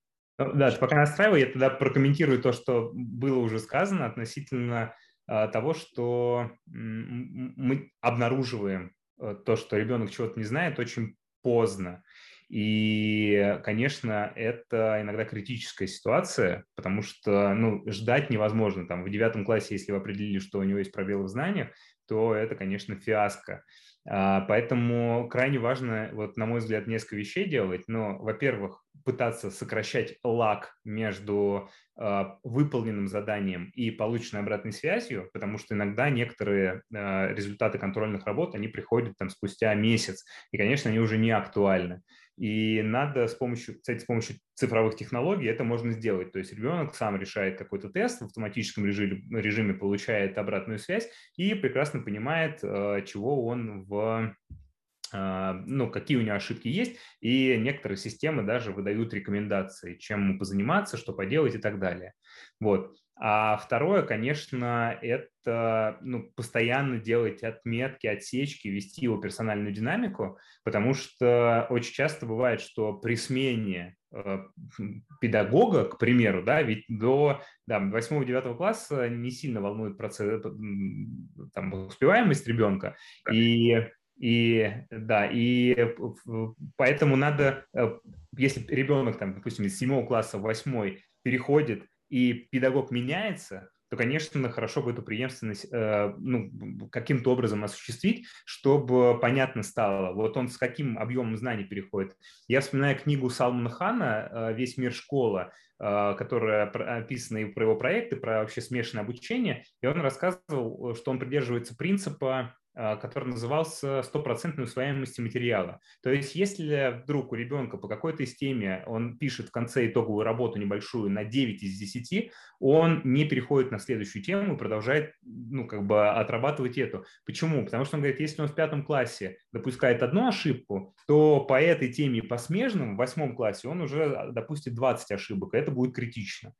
Да, пока настраиваю, я тогда прокомментирую то, что было уже сказано относительно э, того, что мы обнаруживаем э, то, что ребенок чего-то не знает, очень поздно. И, конечно, это иногда критическая ситуация, потому что ну, ждать невозможно. Там, в девятом классе, если вы определили, что у него есть пробелы в знаниях, то это, конечно, фиаско. А, поэтому крайне важно, вот, на мой взгляд, несколько вещей делать. Но, во-первых, пытаться сокращать лаг между э, выполненным заданием и полученной обратной связью, потому что иногда некоторые э, результаты контрольных работ, они приходят там спустя месяц, и, конечно, они уже не актуальны. И надо с помощью, кстати, с помощью цифровых технологий это можно сделать. То есть ребенок сам решает какой-то тест в автоматическом режиме, режиме получает обратную связь и прекрасно понимает, э, чего он в э, ну, какие у него ошибки есть, и некоторые системы даже выдают рекомендации, чем позаниматься, что поделать и так далее. Вот. А второе, конечно, это ну, постоянно делать отметки, отсечки, вести его персональную динамику, потому что очень часто бывает, что при смене э, педагога, к примеру, да, ведь до да, 8-9 класса не сильно волнует процесс, там, успеваемость ребенка, и и да, и поэтому надо, э, если ребенок, там, допустим, из 7 класса в 8 переходит и педагог меняется, то, конечно, хорошо бы эту преемственность э, ну, каким-то образом осуществить, чтобы понятно стало, вот он с каким объемом знаний переходит. Я вспоминаю книгу Салмана Хана э, «Весь мир школа», э, которая описана про его проекты, про вообще смешанное обучение, и он рассказывал, что он придерживается принципа который назывался «стопроцентной усвояемости материала». То есть если вдруг у ребенка по какой-то теме он пишет в конце итоговую работу небольшую на 9 из 10, он не переходит на следующую тему и продолжает ну, как бы отрабатывать эту. Почему? Потому что он говорит, если он в пятом классе допускает одну ошибку, то по этой теме по смежным в восьмом классе он уже допустит 20 ошибок, и это будет критично.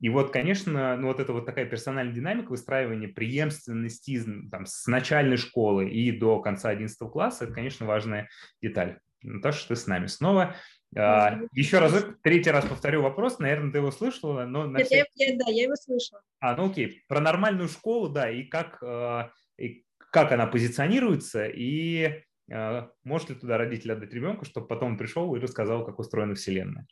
И вот, конечно, ну, вот эта вот такая персональная динамика выстраивания преемственности там, с начальной школы, школы и до конца 11 класса, это, конечно, важная деталь. Наташа, ты с нами снова. А, еще разок, третий раз повторю вопрос, наверное, ты его слышала, но... На все... я, да, я его слышала. А, ну окей, про нормальную школу, да, и как, а, и как она позиционируется, и а, может ли туда родитель отдать ребенка, чтобы потом он пришел и рассказал, как устроена Вселенная?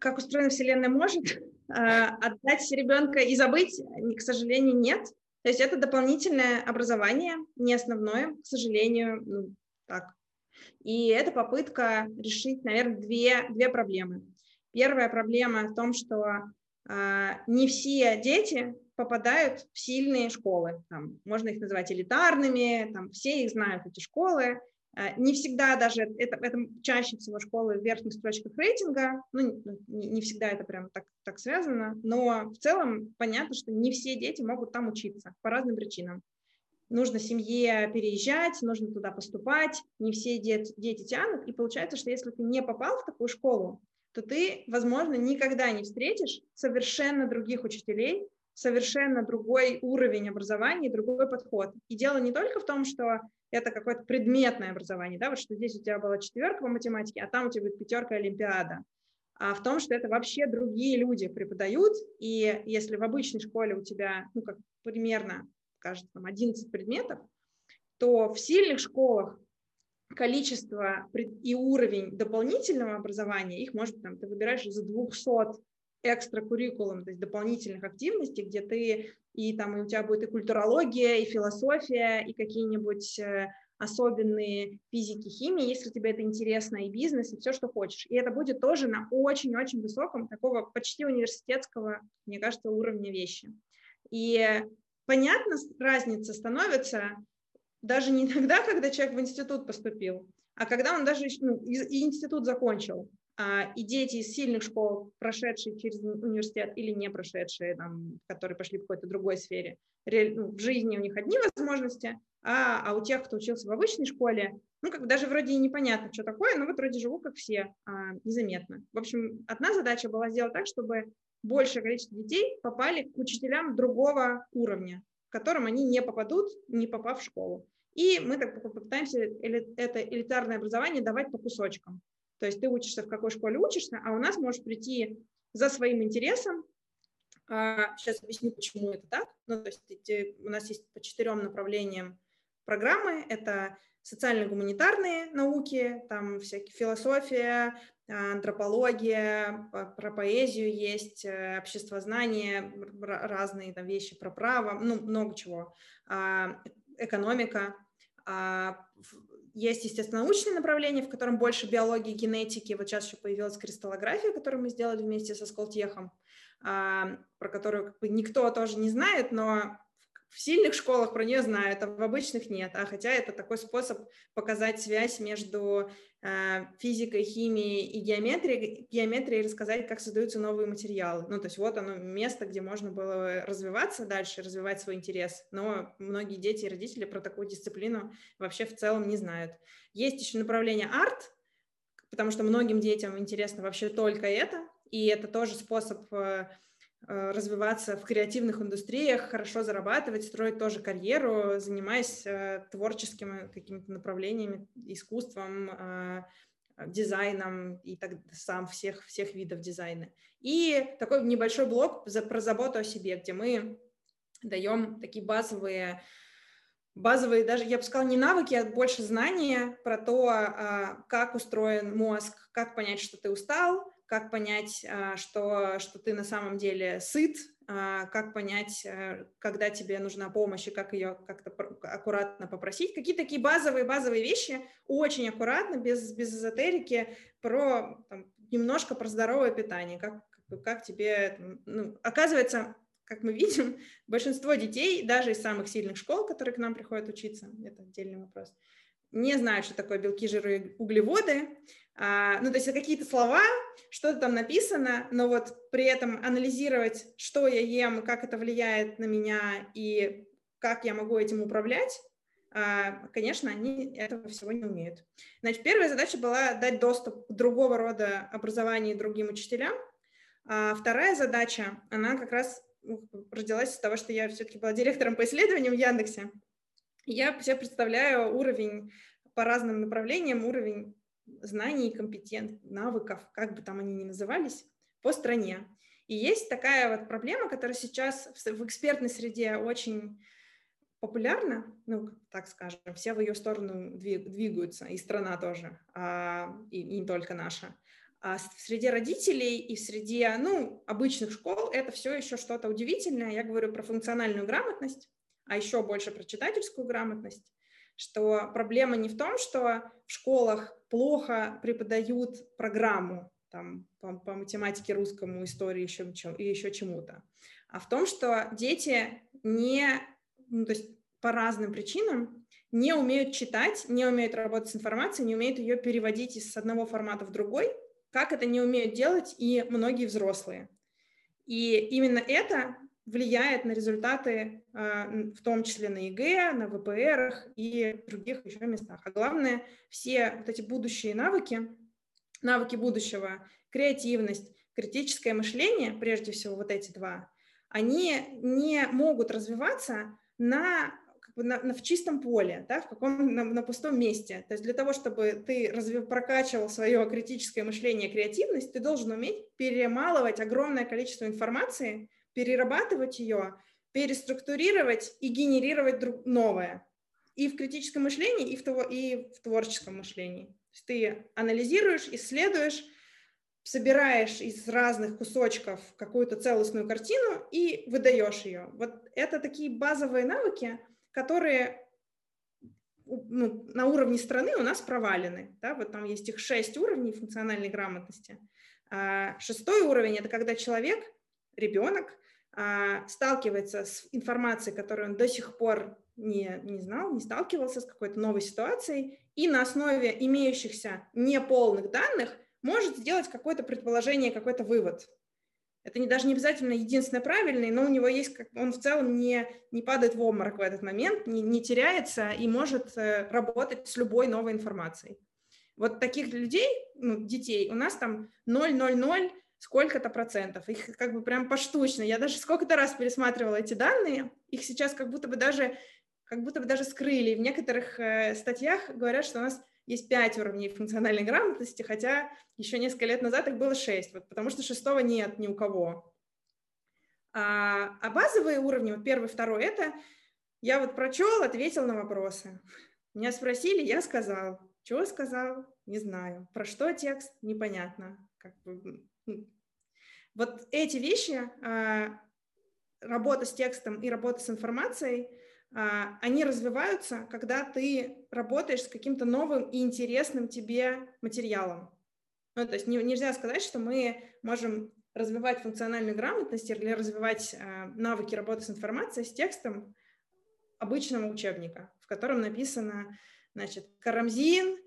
Как устроена Вселенная может? Отдать ребенка и забыть, к сожалению, нет. То есть это дополнительное образование, не основное, к сожалению, ну, так. И это попытка решить, наверное, две, две проблемы. Первая проблема в том, что э, не все дети попадают в сильные школы. Там, можно их называть элитарными, там, все их знают, эти школы, не всегда даже, это, это чаще всего школы в верхних строчках рейтинга, ну, не, не всегда это прям так, так связано, но в целом понятно, что не все дети могут там учиться по разным причинам. Нужно семье переезжать, нужно туда поступать, не все дети, дети тянут, и получается, что если ты не попал в такую школу, то ты, возможно, никогда не встретишь совершенно других учителей, совершенно другой уровень образования, другой подход. И дело не только в том, что это какое-то предметное образование, да, вот что здесь у тебя была четверка по математике, а там у тебя будет пятерка Олимпиада. А в том, что это вообще другие люди преподают, и если в обычной школе у тебя, ну, как примерно, кажется, там 11 предметов, то в сильных школах количество и уровень дополнительного образования, их может, там, ты выбираешь из 200 экстракуррикулум, то есть дополнительных активностей, где ты и там и у тебя будет и культурология, и философия, и какие-нибудь э, особенные физики, химии, если тебе это интересно, и бизнес, и все, что хочешь. И это будет тоже на очень-очень высоком, такого почти университетского, мне кажется, уровня вещи. И понятно, разница становится даже не <laughs> тогда, когда человек в институт поступил, а когда он даже ну, и институт закончил. А, и дети из сильных школ, прошедшие через университет или не прошедшие, там, которые пошли в какой-то другой сфере, ну, в жизни у них одни возможности, а, а у тех, кто учился в обычной школе, ну, как бы даже вроде и непонятно, что такое, но вот вроде живу как все, а, незаметно. В общем, одна задача была сделать так, чтобы большее количество детей попали к учителям другого уровня, к которым они не попадут, не попав в школу. И мы так попытаемся это элитарное образование давать по кусочкам. То есть ты учишься, в какой школе учишься, а у нас можешь прийти за своим интересом. Сейчас а, объясню, почему это так. Ну, то есть у нас есть по четырем направлениям программы. Это социально-гуманитарные науки, там всякие философия, антропология, про поэзию есть, э, обществознание, разные там вещи про право, ну, много чего, а, экономика, а, есть, естественно, научное направление, в котором больше биологии, генетики. Вот сейчас еще появилась кристаллография, которую мы сделали вместе со Сколтехом, а, про которую как бы никто тоже не знает, но в сильных школах про нее знают, а в обычных нет. А хотя это такой способ показать связь между э, физикой, химией и геометрией, геометрией рассказать, как создаются новые материалы. Ну, то есть вот оно место, где можно было развиваться дальше, развивать свой интерес. Но многие дети и родители про такую дисциплину вообще в целом не знают. Есть еще направление арт, потому что многим детям интересно вообще только это, и это тоже способ Э, развиваться в креативных индустриях, хорошо зарабатывать, строить тоже карьеру, занимаясь э, творческими какими-то направлениями, искусством, э, дизайном и так сам всех, всех видов дизайна. И такой небольшой блок про заботу о себе, где мы даем такие базовые базовые, даже, я бы сказала, не навыки, а больше знания про то, а, как устроен мозг, как понять, что ты устал, как понять, а, что, что ты на самом деле сыт, а, как понять, э, когда тебе нужна помощь и как ее как-то аккуратно попросить. Какие такие базовые-базовые вещи, очень аккуратно, без, без эзотерики, про там, немножко про здоровое питание, как, как тебе... Ну, оказывается, как мы видим, <laughs> большинство детей, даже из самых сильных школ, которые к нам приходят учиться, это отдельный вопрос, не знают, что такое белки, жиры углеводы, а, ну, то есть какие-то слова, что-то там написано, но вот при этом анализировать, что я ем, как это влияет на меня и как я могу этим управлять, а, конечно, они этого всего не умеют. Значит, первая задача была дать доступ к другого рода образованию другим учителям. А вторая задача, она как раз ну, родилась из того, что я все-таки была директором по исследованиям в Яндексе. Я себе представляю уровень по разным направлениям, уровень знаний, компетент, навыков, как бы там они ни назывались, по стране. И есть такая вот проблема, которая сейчас в экспертной среде очень популярна, ну, так скажем, все в ее сторону двигаются, и страна тоже, а, и, не только наша. А среди родителей и среди, ну, обычных школ это все еще что-то удивительное. Я говорю про функциональную грамотность, а еще больше про читательскую грамотность что проблема не в том, что в школах плохо преподают программу там, по, по математике, русскому, истории еще, и еще чему-то, а в том, что дети не, ну, то есть по разным причинам не умеют читать, не умеют работать с информацией, не умеют ее переводить из одного формата в другой, как это не умеют делать и многие взрослые. И именно это влияет на результаты, а, в том числе на ЕГЭ, на ВПР и других еще местах. А главное, все вот эти будущие навыки, навыки будущего, креативность, критическое мышление, прежде всего вот эти два, они не могут развиваться на на, на, в чистом поле, да, в каком на, на пустом месте. То есть для того, чтобы ты развив, прокачивал свое критическое мышление, креативность, ты должен уметь перемалывать огромное количество информации, перерабатывать ее, переструктурировать и генерировать друг, новое. И в критическом мышлении, и в, того, и в творческом мышлении. То есть ты анализируешь, исследуешь, собираешь из разных кусочков какую-то целостную картину и выдаешь ее. Вот это такие базовые навыки, которые ну, на уровне страны у нас провалены. Да? Вот там есть их шесть уровней функциональной грамотности. А шестой уровень – это когда человек, ребенок, сталкивается с информацией, которую он до сих пор не, не знал, не сталкивался с какой-то новой ситуацией, и на основе имеющихся неполных данных – может сделать какое-то предположение, какой-то вывод. Это не, даже не обязательно единственное правильное, но у него есть, как, он в целом не, не падает в обморок в этот момент, не, не теряется и может э, работать с любой новой информацией. Вот таких людей, ну, детей, у нас там 0,00 сколько-то процентов. Их как бы прям поштучно. Я даже сколько-то раз пересматривала эти данные, их сейчас как будто бы даже, как будто бы даже скрыли. В некоторых э, статьях говорят, что у нас есть пять уровней функциональной грамотности, хотя еще несколько лет назад их было шесть, вот, потому что шестого нет ни у кого. А, а базовые уровни, вот первый, второй, это я вот прочел, ответил на вопросы. Меня спросили, я сказал. Чего сказал? Не знаю. Про что текст? Непонятно. Как бы, вот эти вещи, а, работа с текстом и работа с информацией – а, они развиваются, когда ты работаешь с каким-то новым и интересным тебе материалом. Ну, то есть нельзя сказать, что мы можем развивать функциональную грамотность или развивать э, навыки работы с информацией, с текстом обычного учебника, в котором написано, значит, Карамзин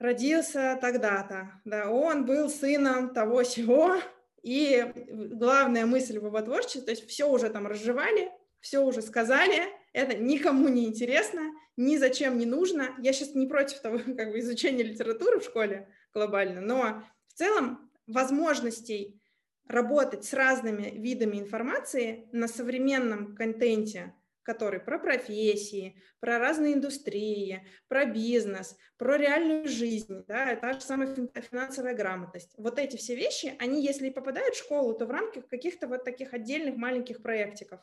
родился тогда-то, да, он был сыном того сего, и главная мысль в его творчестве, то есть все уже там разжевали, все уже сказали, это никому не интересно, ни зачем не нужно. Я сейчас не против того, <laughs> как бы изучения литературы в школе глобально, но в целом возможностей работать с разными видами информации на современном контенте, который про профессии, про разные индустрии, про бизнес, про реальную жизнь, да, та же самая финансовая грамотность. Вот эти все вещи, они, если и попадают в школу, то в рамках каких-то вот таких отдельных маленьких проектиков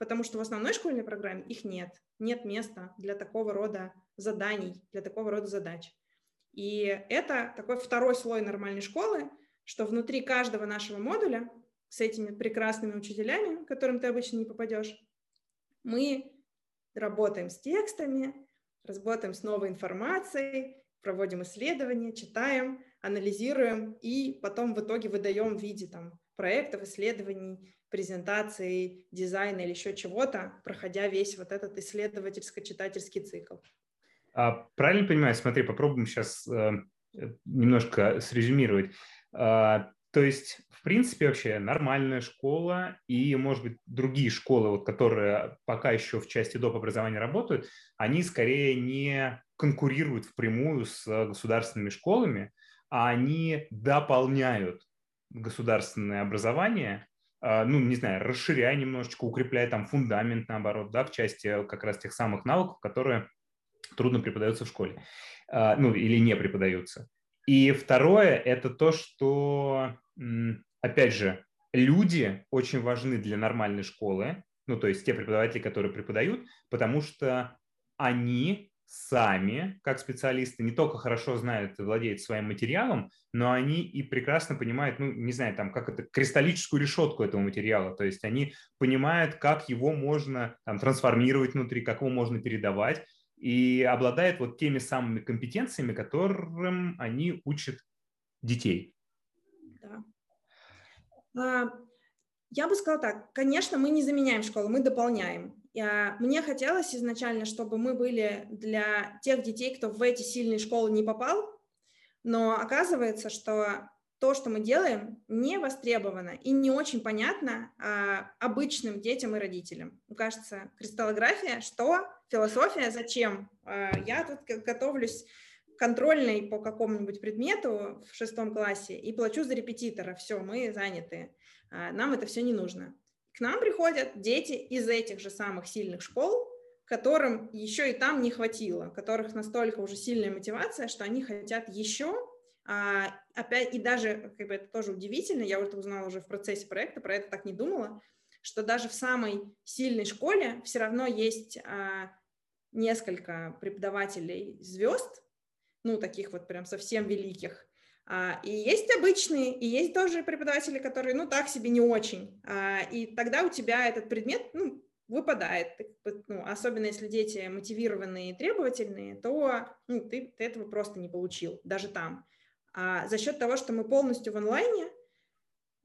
потому что в основной школьной программе их нет. Нет места для такого рода заданий, для такого рода задач. И это такой второй слой нормальной школы, что внутри каждого нашего модуля с этими прекрасными учителями, к которым ты обычно не попадешь, мы работаем с текстами, работаем с новой информацией, проводим исследования, читаем, анализируем и потом в итоге выдаем в виде там, проектов, исследований, презентации, дизайна или еще чего-то, проходя весь вот этот исследовательско-читательский цикл. А, правильно понимаю? Смотри, попробуем сейчас э, немножко срезюмировать. А, то есть, в принципе, вообще нормальная школа и, может быть, другие школы, вот, которые пока еще в части доп. образования работают, они скорее не конкурируют впрямую с государственными школами, а они дополняют государственное образование а, ну, не знаю, расширяя немножечко, укрепляя там фундамент, наоборот, да, в части как раз тех самых навыков, которые трудно преподаются в школе, а, ну, или не преподаются. И второе – это то, что, опять же, люди очень важны для нормальной школы, ну, то есть те преподаватели, которые преподают, потому что они сами, как специалисты, не только хорошо знают и владеют своим материалом, но они и прекрасно понимают, ну, не знаю, там, как это, кристаллическую решетку этого материала. То есть они понимают, как его можно там, трансформировать внутри, как его можно передавать, и обладают вот теми самыми компетенциями, которым они учат детей. Да. А, я бы сказала так, конечно, мы не заменяем школу, мы дополняем. Мне хотелось изначально, чтобы мы были для тех детей, кто в эти сильные школы не попал, но оказывается, что то, что мы делаем, не востребовано и не очень понятно а, обычным детям и родителям. Кажется, кристаллография, что? Философия, зачем? А, я тут готовлюсь контрольной по какому-нибудь предмету в шестом классе и плачу за репетитора. Все, мы заняты. А, нам это все не нужно. К нам приходят дети из этих же самых сильных школ, которым еще и там не хватило, которых настолько уже сильная мотивация, что они хотят еще, а, опять, и даже, как бы это тоже удивительно, я это узнала уже в процессе проекта, про это так не думала, что даже в самой сильной школе все равно есть а, несколько преподавателей звезд, ну, таких вот прям совсем великих, а, и есть обычные, и есть тоже преподаватели, которые, ну, так себе не очень. А, и тогда у тебя этот предмет, ну, выпадает. Ну, особенно если дети мотивированные и требовательные, то ну, ты, ты этого просто не получил, даже там. А за счет того, что мы полностью в онлайне,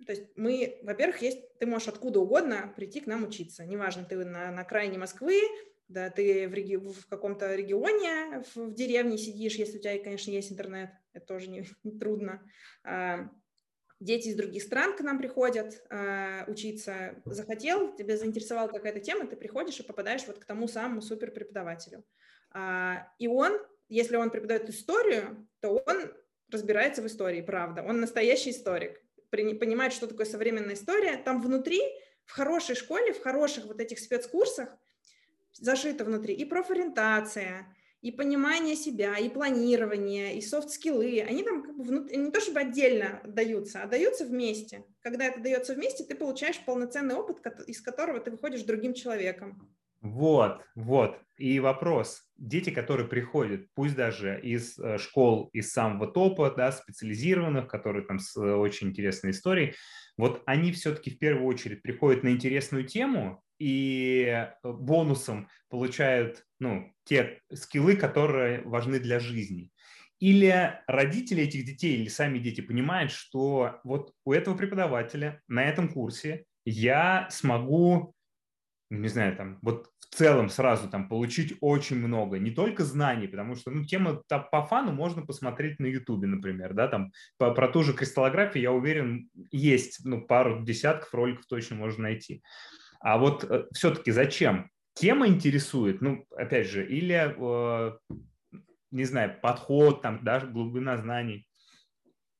то есть мы, во-первых, есть, ты можешь откуда угодно прийти к нам учиться. Неважно, ты на, на окраине Москвы, да, ты в, реги- в каком-то регионе, в, в деревне сидишь, если у тебя, конечно, есть интернет, это тоже не, <laughs> не трудно. А, дети из других стран к нам приходят а, учиться. Захотел, тебя заинтересовала какая-то тема, ты приходишь и попадаешь вот к тому самому супер преподавателю. А, и он, если он преподает историю, то он разбирается в истории, правда. Он настоящий историк, понимает, что такое современная история. Там внутри, в хорошей школе, в хороших вот этих спецкурсах зашито внутри и профориентация, и понимание себя, и планирование, и софт-скиллы, они там как бы внутри, не то чтобы отдельно даются, а даются вместе. Когда это дается вместе, ты получаешь полноценный опыт, из которого ты выходишь другим человеком. Вот, вот. И вопрос. Дети, которые приходят, пусть даже из э, школ из самого топа, да, специализированных, которые там с э, очень интересной историей, вот они все-таки в первую очередь приходят на интересную тему и э, бонусом получают ну, те скиллы, которые важны для жизни. Или родители этих детей, или сами дети понимают, что вот у этого преподавателя на этом курсе я смогу, не знаю, там, вот в целом сразу там получить очень много, не только знаний, потому что, ну, тема по фану можно посмотреть на Ютубе, например, да, там, по, про ту же кристаллографию, я уверен, есть, ну, пару десятков роликов точно можно найти. А вот э, все-таки зачем? Тема интересует, ну, опять же, или, э, не знаю, подход, там, даже глубина знаний.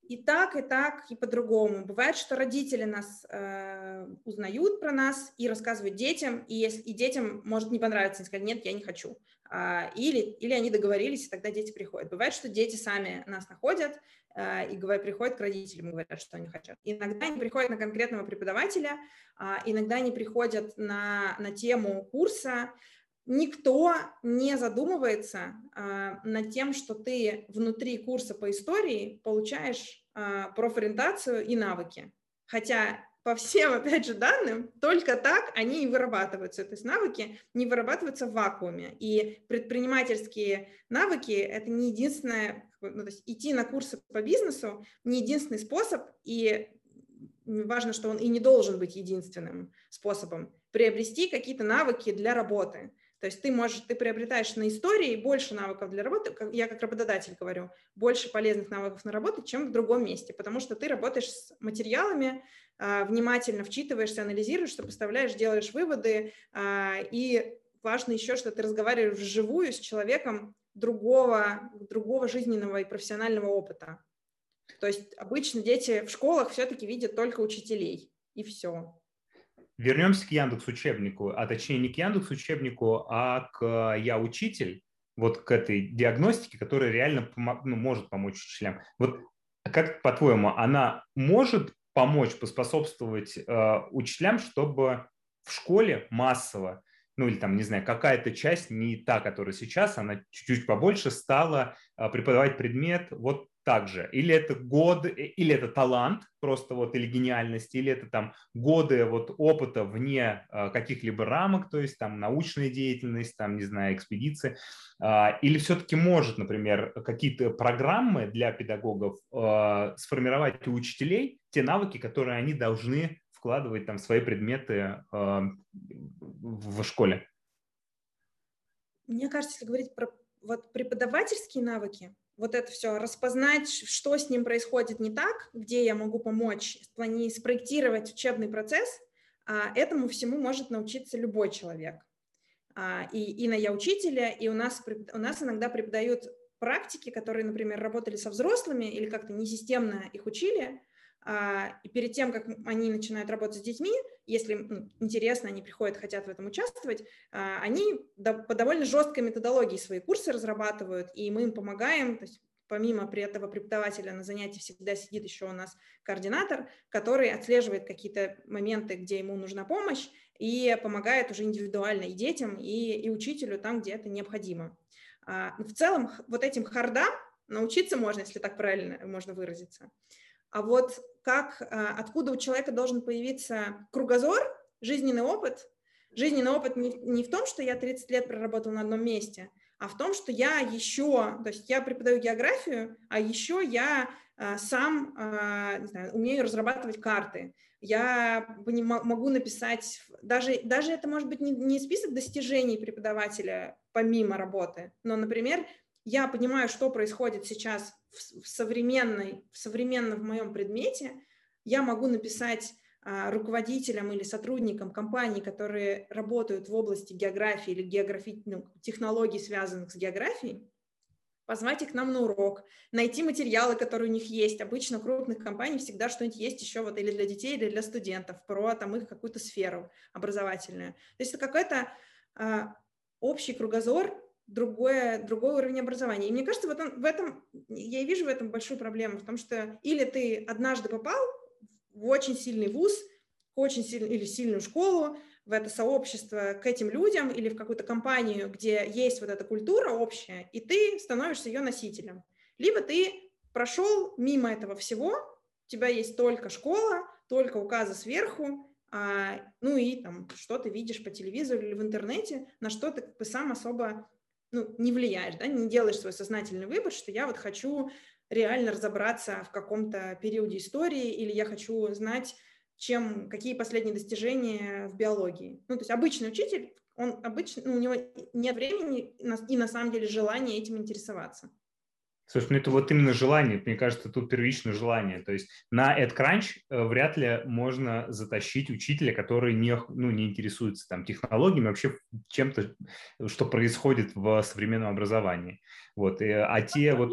И так, и так, и по-другому. Бывает, что родители нас э, узнают про нас и рассказывают детям, и, если, и детям может не понравиться, они скажут, нет, я не хочу. А, или, или они договорились, и тогда дети приходят. Бывает, что дети сами нас находят э, и говорят, приходят к родителям и говорят, что они хотят. Иногда они приходят на конкретного преподавателя, э, иногда они приходят на, на тему курса, никто не задумывается а, над тем, что ты внутри курса по истории получаешь а, профориентацию и навыки. Хотя по всем, <laughs> опять же, данным, только так они и вырабатываются. То есть навыки не вырабатываются в вакууме. И предпринимательские навыки – это не единственное, ну, то есть идти на курсы по бизнесу не единственный способ, и важно, что он и не должен быть единственным способом приобрести какие-то навыки для работы. То есть ты можешь, ты приобретаешь на истории больше навыков для работы, я как работодатель говорю, больше полезных навыков на работу, чем в другом месте, потому что ты работаешь с материалами, а, внимательно вчитываешься, анализируешь, сопоставляешь, делаешь выводы, а, и важно еще, что ты разговариваешь вживую с человеком другого, другого жизненного и профессионального опыта. То есть обычно дети в школах все-таки видят только учителей, и все. Вернемся к Яндекс учебнику, а точнее не к Яндекс учебнику, а к я учитель, вот к этой диагностике, которая реально ну, может помочь учителям. Вот как по-твоему, она может помочь, поспособствовать э, учителям, чтобы в школе массово, ну или там, не знаю, какая-то часть, не та, которая сейчас, она чуть-чуть побольше стала э, преподавать предмет вот также. Или это год, э, или это талант просто вот, или гениальность, или это там годы вот опыта вне э, каких-либо рамок, то есть там научная деятельность, там, не знаю, экспедиции. Э, или все-таки может, например, какие-то программы для педагогов э, сформировать у учителей те навыки, которые они должны вкладывать там свои предметы в школе? Мне кажется, если говорить про вот преподавательские навыки, вот это все, распознать, что с ним происходит не так, где я могу помочь, спроектировать учебный процесс, а этому всему может научиться любой человек. А, и, и на я учителя, и у нас, у нас иногда преподают практики, которые, например, работали со взрослыми или как-то несистемно их учили, а, и перед тем, как они начинают работать с детьми, если интересно, они приходят, хотят в этом участвовать, а, они по довольно жесткой методологии свои курсы разрабатывают, и мы им помогаем, то есть помимо при этого преподавателя на занятии всегда сидит еще у нас координатор, который отслеживает какие-то моменты, где ему нужна помощь, и помогает уже индивидуально и детям, и, и учителю там, где это необходимо. А, в целом, вот этим хардам научиться можно, если так правильно можно выразиться. А вот как, а, откуда у человека должен появиться кругозор, жизненный опыт. Жизненный опыт не, в том, что я 30 лет проработал на одном месте, а в том, что я еще, то есть я преподаю географию, а еще я а, сам а, не знаю, умею разрабатывать карты. Я могу написать, даже, даже это может быть не, не список достижений преподавателя помимо работы, но, например, я понимаю, что происходит сейчас в, современной, в современном в моем предмете, я могу написать а, руководителям или сотрудникам компаний, которые работают в области географии или географи... ну, технологий, связанных с географией, позвать их к нам на урок, найти материалы, которые у них есть. Обычно крупных компаний всегда что-нибудь есть еще вот или для детей, или для студентов, про там их какую-то сферу образовательную. То есть это какой-то а, общий кругозор другое, другой уровень образования. И мне кажется, в этом, в этом, я вижу в этом большую проблему, в том, что или ты однажды попал в очень сильный вуз, очень сильный, или сильную школу, в это сообщество к этим людям или в какую-то компанию, где есть вот эта культура общая, и ты становишься ее носителем. Либо ты прошел мимо этого всего, у тебя есть только школа, только указы сверху, а, ну и там что ты видишь по телевизору или в интернете, на что ты сам особо ну, не влияешь, да, не делаешь свой сознательный выбор, что я вот хочу реально разобраться в каком-то периоде истории или я хочу знать, чем, какие последние достижения в биологии. Ну, то есть обычный учитель, он обычно, ну, у него нет времени и на самом деле желания этим интересоваться. Слушай, ну это вот именно желание, мне кажется, тут первичное желание. То есть на EdCrunch э, вряд ли можно затащить учителя, который не, ну, не интересуется там технологиями, вообще чем-то, что происходит в современном образовании. Вот, и, а те вот...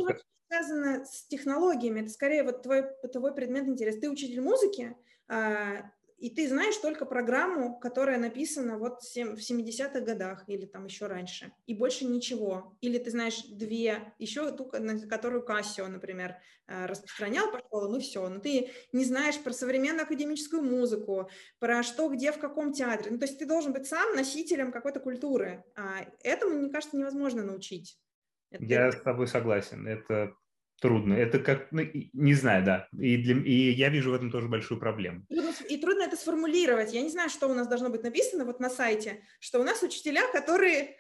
связано с технологиями, это скорее вот твой, твой предмет интерес. Ты учитель музыки, а, и ты знаешь только программу, которая написана вот в 70-х годах или там еще раньше, и больше ничего. Или ты знаешь две, еще ту, которую Кассио, например, э, распространял по школам, и все. Но ты не знаешь про современную академическую музыку, про что, где, в каком театре. Ну, то есть ты должен быть сам носителем какой-то культуры. А этому, мне кажется, невозможно научить. Это... Я с тобой согласен. Это трудно. Это как, ну, не знаю, да. И, для, и я вижу в этом тоже большую проблему. И трудно это сформулировать. Я не знаю, что у нас должно быть написано вот на сайте, что у нас учителя, которые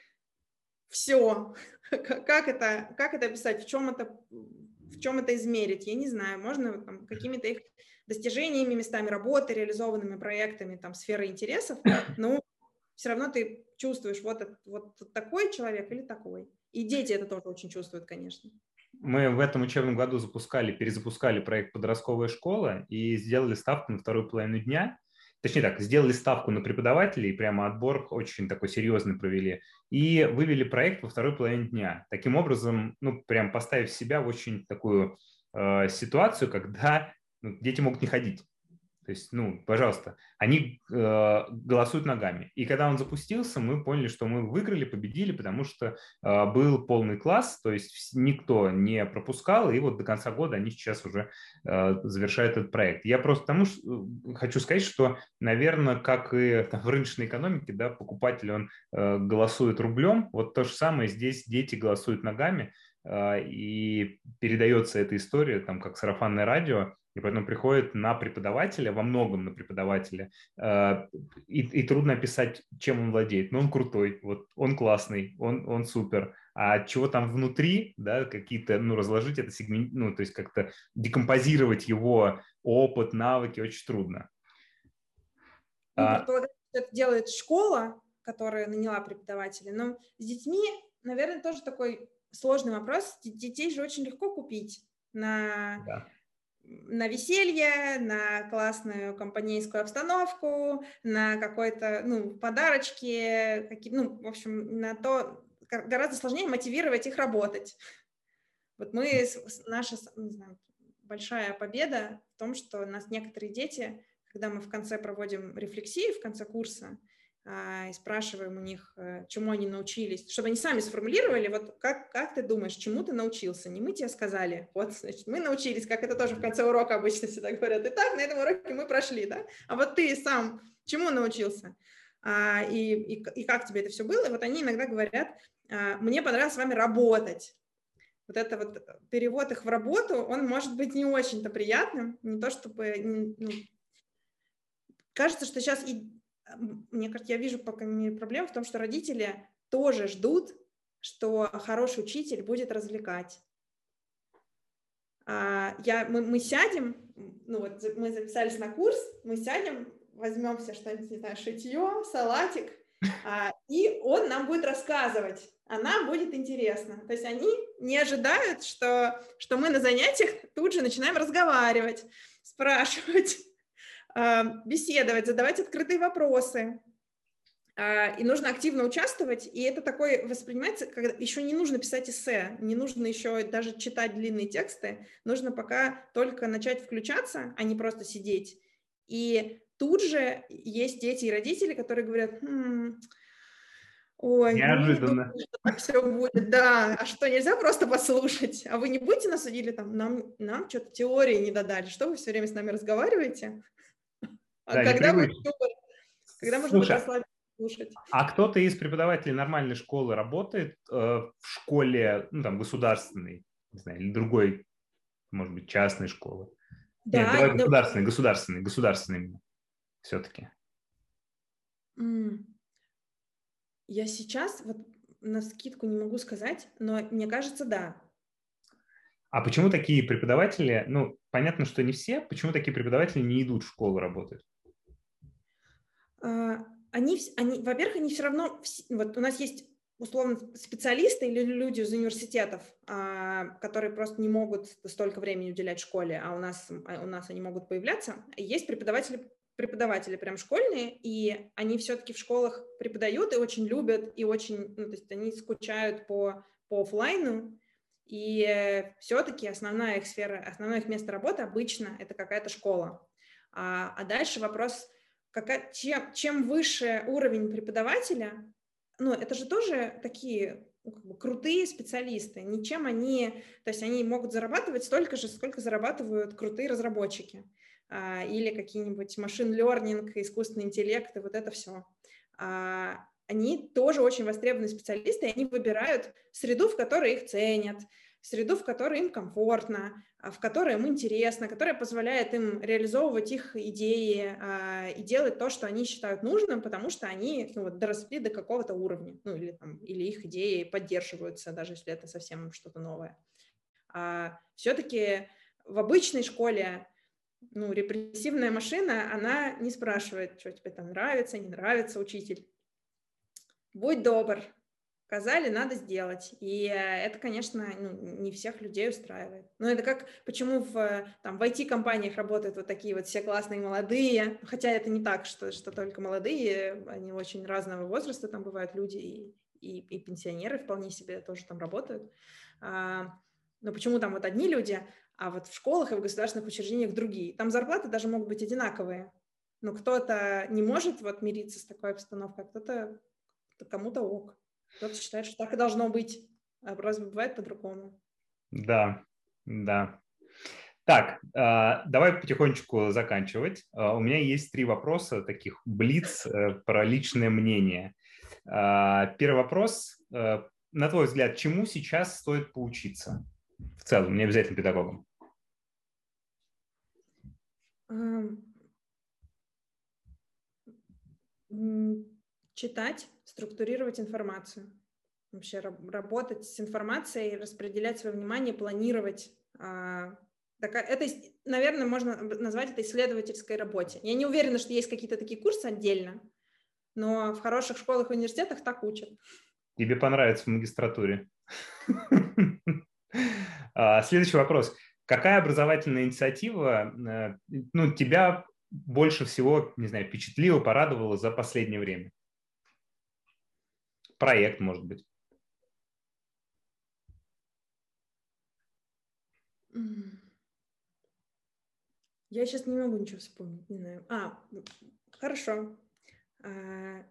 все. <laughs> Как это, как это описать? В чем это, в чем это измерить? Я не знаю. Можно там, какими-то их достижениями, местами работы, реализованными проектами, там, сферы интересов, <coughs> но все равно ты чувствуешь, вот, вот такой человек или такой. И дети это тоже очень чувствуют, конечно мы в этом учебном году запускали, перезапускали проект «Подростковая школа» и сделали ставку на вторую половину дня. Точнее так, сделали ставку на преподавателей, прямо отбор очень такой серьезный провели, и вывели проект во второй половине дня. Таким образом, ну, прям поставив себя в очень такую э, ситуацию, когда ну, дети могут не ходить. То есть, ну, пожалуйста, они э, голосуют ногами. И когда он запустился, мы поняли, что мы выиграли, победили, потому что э, был полный класс, то есть никто не пропускал, и вот до конца года они сейчас уже э, завершают этот проект. Я просто тому что, э, хочу сказать, что, наверное, как и там, в рыночной экономике, да, покупатель, он э, голосует рублем, вот то же самое здесь дети голосуют ногами, э, и передается эта история, там, как сарафанное радио, и поэтому приходит на преподавателя, во многом на преподавателя, э, и, и трудно описать, чем он владеет. Но он крутой, вот он классный, он, он супер. А чего там внутри, да, какие-то, ну, разложить это сегмент, ну, то есть как-то декомпозировать его опыт, навыки очень трудно. Ну, а... это делает школа, которая наняла преподавателя, но с детьми, наверное, тоже такой сложный вопрос. Детей же очень легко купить на... Да на веселье, на классную компанейскую обстановку, на какой-то, ну, подарочки, какие, ну, в общем, на то, гораздо сложнее мотивировать их работать. Вот мы, наша, не знаю, большая победа в том, что у нас некоторые дети, когда мы в конце проводим рефлексии, в конце курса, и спрашиваем у них, э, чему они научились, чтобы они сами сформулировали, вот как, как ты думаешь, чему ты научился? Не мы тебе сказали, вот, значит, мы научились, как это тоже в конце урока обычно всегда говорят, итак, на этом уроке мы прошли, да, а вот ты сам чему научился? А, и, и, и как тебе это все было? И вот они иногда говорят, а, мне понравилось с вами работать. Вот это вот перевод их в работу, он может быть не очень-то приятным, не то чтобы... Ну, кажется, что сейчас и мне кажется, я вижу пока не проблему в том, что родители тоже ждут, что хороший учитель будет развлекать. А, я, мы, мы сядем, ну вот мы записались на курс, мы сядем, возьмемся что-нибудь, не знаю, шитье, салатик, а, и он нам будет рассказывать, а нам будет интересно. То есть они не ожидают, что, что мы на занятиях тут же начинаем разговаривать, спрашивать, беседовать, задавать открытые вопросы. А, и нужно активно участвовать, и это такое воспринимается, когда еще не нужно писать эссе, не нужно еще даже читать длинные тексты, нужно пока только начать включаться, а не просто сидеть. И тут же есть дети и родители, которые говорят, хм, Ой, неожиданно. Думаю, так все будет, да. А что, нельзя просто послушать? А вы не будете нас судили там? Нам, нам что-то теории не додали. Что вы все время с нами разговариваете? А да, когда, мы, когда можно Слушай, слушать? А кто-то из преподавателей нормальной школы работает э, в школе, ну, там, государственной, не знаю, или другой, может быть, частной школы? Да, Нет, давай но... государственной, государственной, государственной все-таки. Я сейчас вот на скидку не могу сказать, но мне кажется, да. А почему такие преподаватели, ну, понятно, что не все, почему такие преподаватели не идут в школу работать? А, они, они во-первых, они все равно, вот у нас есть условно специалисты или люди из университетов, а, которые просто не могут столько времени уделять школе, а у нас, а у нас они могут появляться. Есть преподаватели, преподаватели прям школьные, и они все-таки в школах преподают и очень любят, и очень, ну, то есть они скучают по, по офлайну, и все-таки основная их сфера, основное их место работы обычно это какая-то школа. А, а дальше вопрос какая, чем, чем выше уровень преподавателя, ну, это же тоже такие ну, как бы, крутые специалисты, ничем они, то есть они могут зарабатывать столько же, сколько зарабатывают крутые разработчики а, или какие-нибудь машин learning, искусственный интеллект и вот это все. А, они тоже очень востребованные специалисты, и они выбирают среду, в которой их ценят, среду, в которой им комфортно, а, в которой им интересно, которая позволяет им реализовывать их идеи а, и делать то, что они считают нужным, потому что они ну, вот, доросли до какого-то уровня, ну или, там, или их идеи поддерживаются, даже если это совсем что-то новое. А все-таки в обычной школе ну, репрессивная машина, она не спрашивает, что тебе там нравится, не нравится учитель. Будь добр, сказали, надо сделать. И э, это, конечно, ну, не всех людей устраивает. Но это как, почему в, там, в IT-компаниях работают вот такие вот все классные молодые, хотя это не так, что, что только молодые, они очень разного возраста, там бывают люди и, и, и пенсионеры вполне себе тоже там работают. А, но почему там вот одни люди, а вот в школах и в государственных учреждениях другие? Там зарплаты даже могут быть одинаковые, но кто-то не может вот мириться с такой обстановкой, а кто-то кому-то ок. Кто-то считает, что так и должно быть. А разве бывает по-другому? Да, да. Так, а, давай потихонечку заканчивать. А, у меня есть три вопроса, таких блиц э, про личное мнение. Первый вопрос. Э, на твой взгляд, чему сейчас стоит поучиться? В целом, не обязательно педагогам. Читать, структурировать информацию, вообще работать с информацией, распределять свое внимание, планировать. А, это, наверное, можно назвать это исследовательской работе. Я не уверена, что есть какие-то такие курсы отдельно, но в хороших школах и университетах так учат. Тебе понравится в магистратуре. А, следующий вопрос. Какая образовательная инициатива э, ну, тебя больше всего, не знаю, впечатлила, порадовала за последнее время? Проект, может быть. Я сейчас не могу ничего вспомнить, не знаю. А, хорошо. А,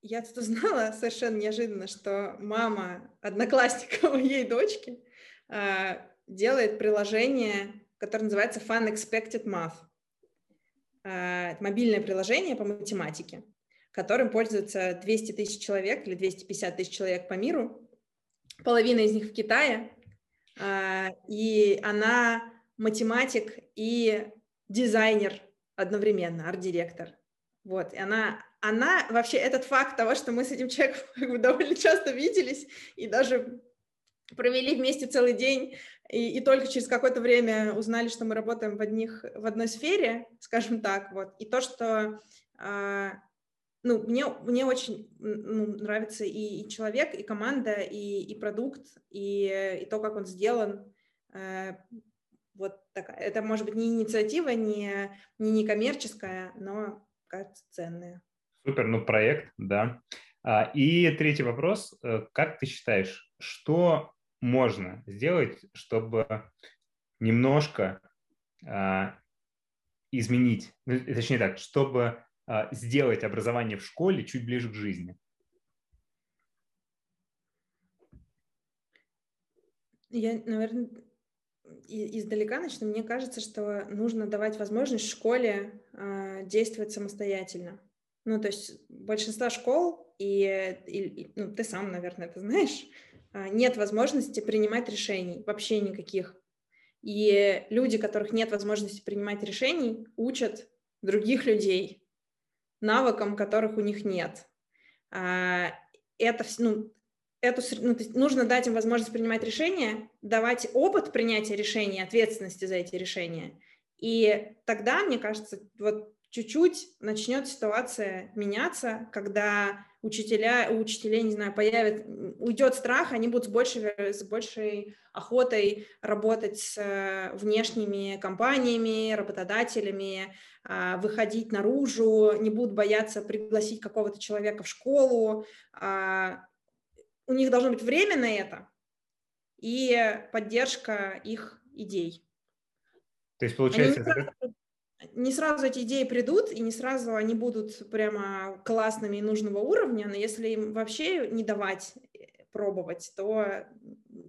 я тут узнала совершенно неожиданно, что мама одноклассника <laughs> моей дочки а, делает приложение, которое называется Fun Expected Math. А, это мобильное приложение по математике, которым пользуются 200 тысяч человек или 250 тысяч человек по миру. Половина из них в Китае. А, и она математик и дизайнер одновременно, арт-директор. Вот, и она, она вообще, этот факт того, что мы с этим человеком <laughs> довольно часто виделись и даже провели вместе целый день, и, и только через какое-то время узнали, что мы работаем в, одних, в одной сфере, скажем так, вот, и то, что, а, ну, мне, мне очень ну, нравится и, и человек, и команда, и, и продукт, и, и то, как он сделан, э, вот такая, это может быть не инициатива, не, не некоммерческая, но кажется ценная. Супер, ну проект, да. А, и третий вопрос. Э, как ты считаешь, что можно сделать, чтобы немножко а, изменить, ну, точнее так, чтобы сделать образование в школе чуть ближе к жизни? Я, наверное, издалека начну, мне кажется, что нужно давать возможность школе э, действовать самостоятельно. Ну, то есть большинство школ, и, и ну, ты сам, наверное, это знаешь, э, нет возможности принимать решений, вообще никаких. И люди, которых нет возможности принимать решений, учат других людей навыкам, которых у них нет. А, это, ну, эту, ну, нужно дать им возможность принимать решения, давать опыт принятия решений, ответственности за эти решения. И тогда, мне кажется, вот чуть-чуть начнет ситуация меняться, когда учителя, у учителей, не знаю, появит, уйдет страх, они будут с большей, с большей охотой работать с э, внешними компаниями, работодателями, а, выходить наружу, не будут бояться пригласить какого-то человека в школу, а, у них должно быть время на это и поддержка их идей. То есть, получается... не, сразу, не сразу эти идеи придут, и не сразу они будут прямо классными и нужного уровня, но если им вообще не давать э, пробовать, то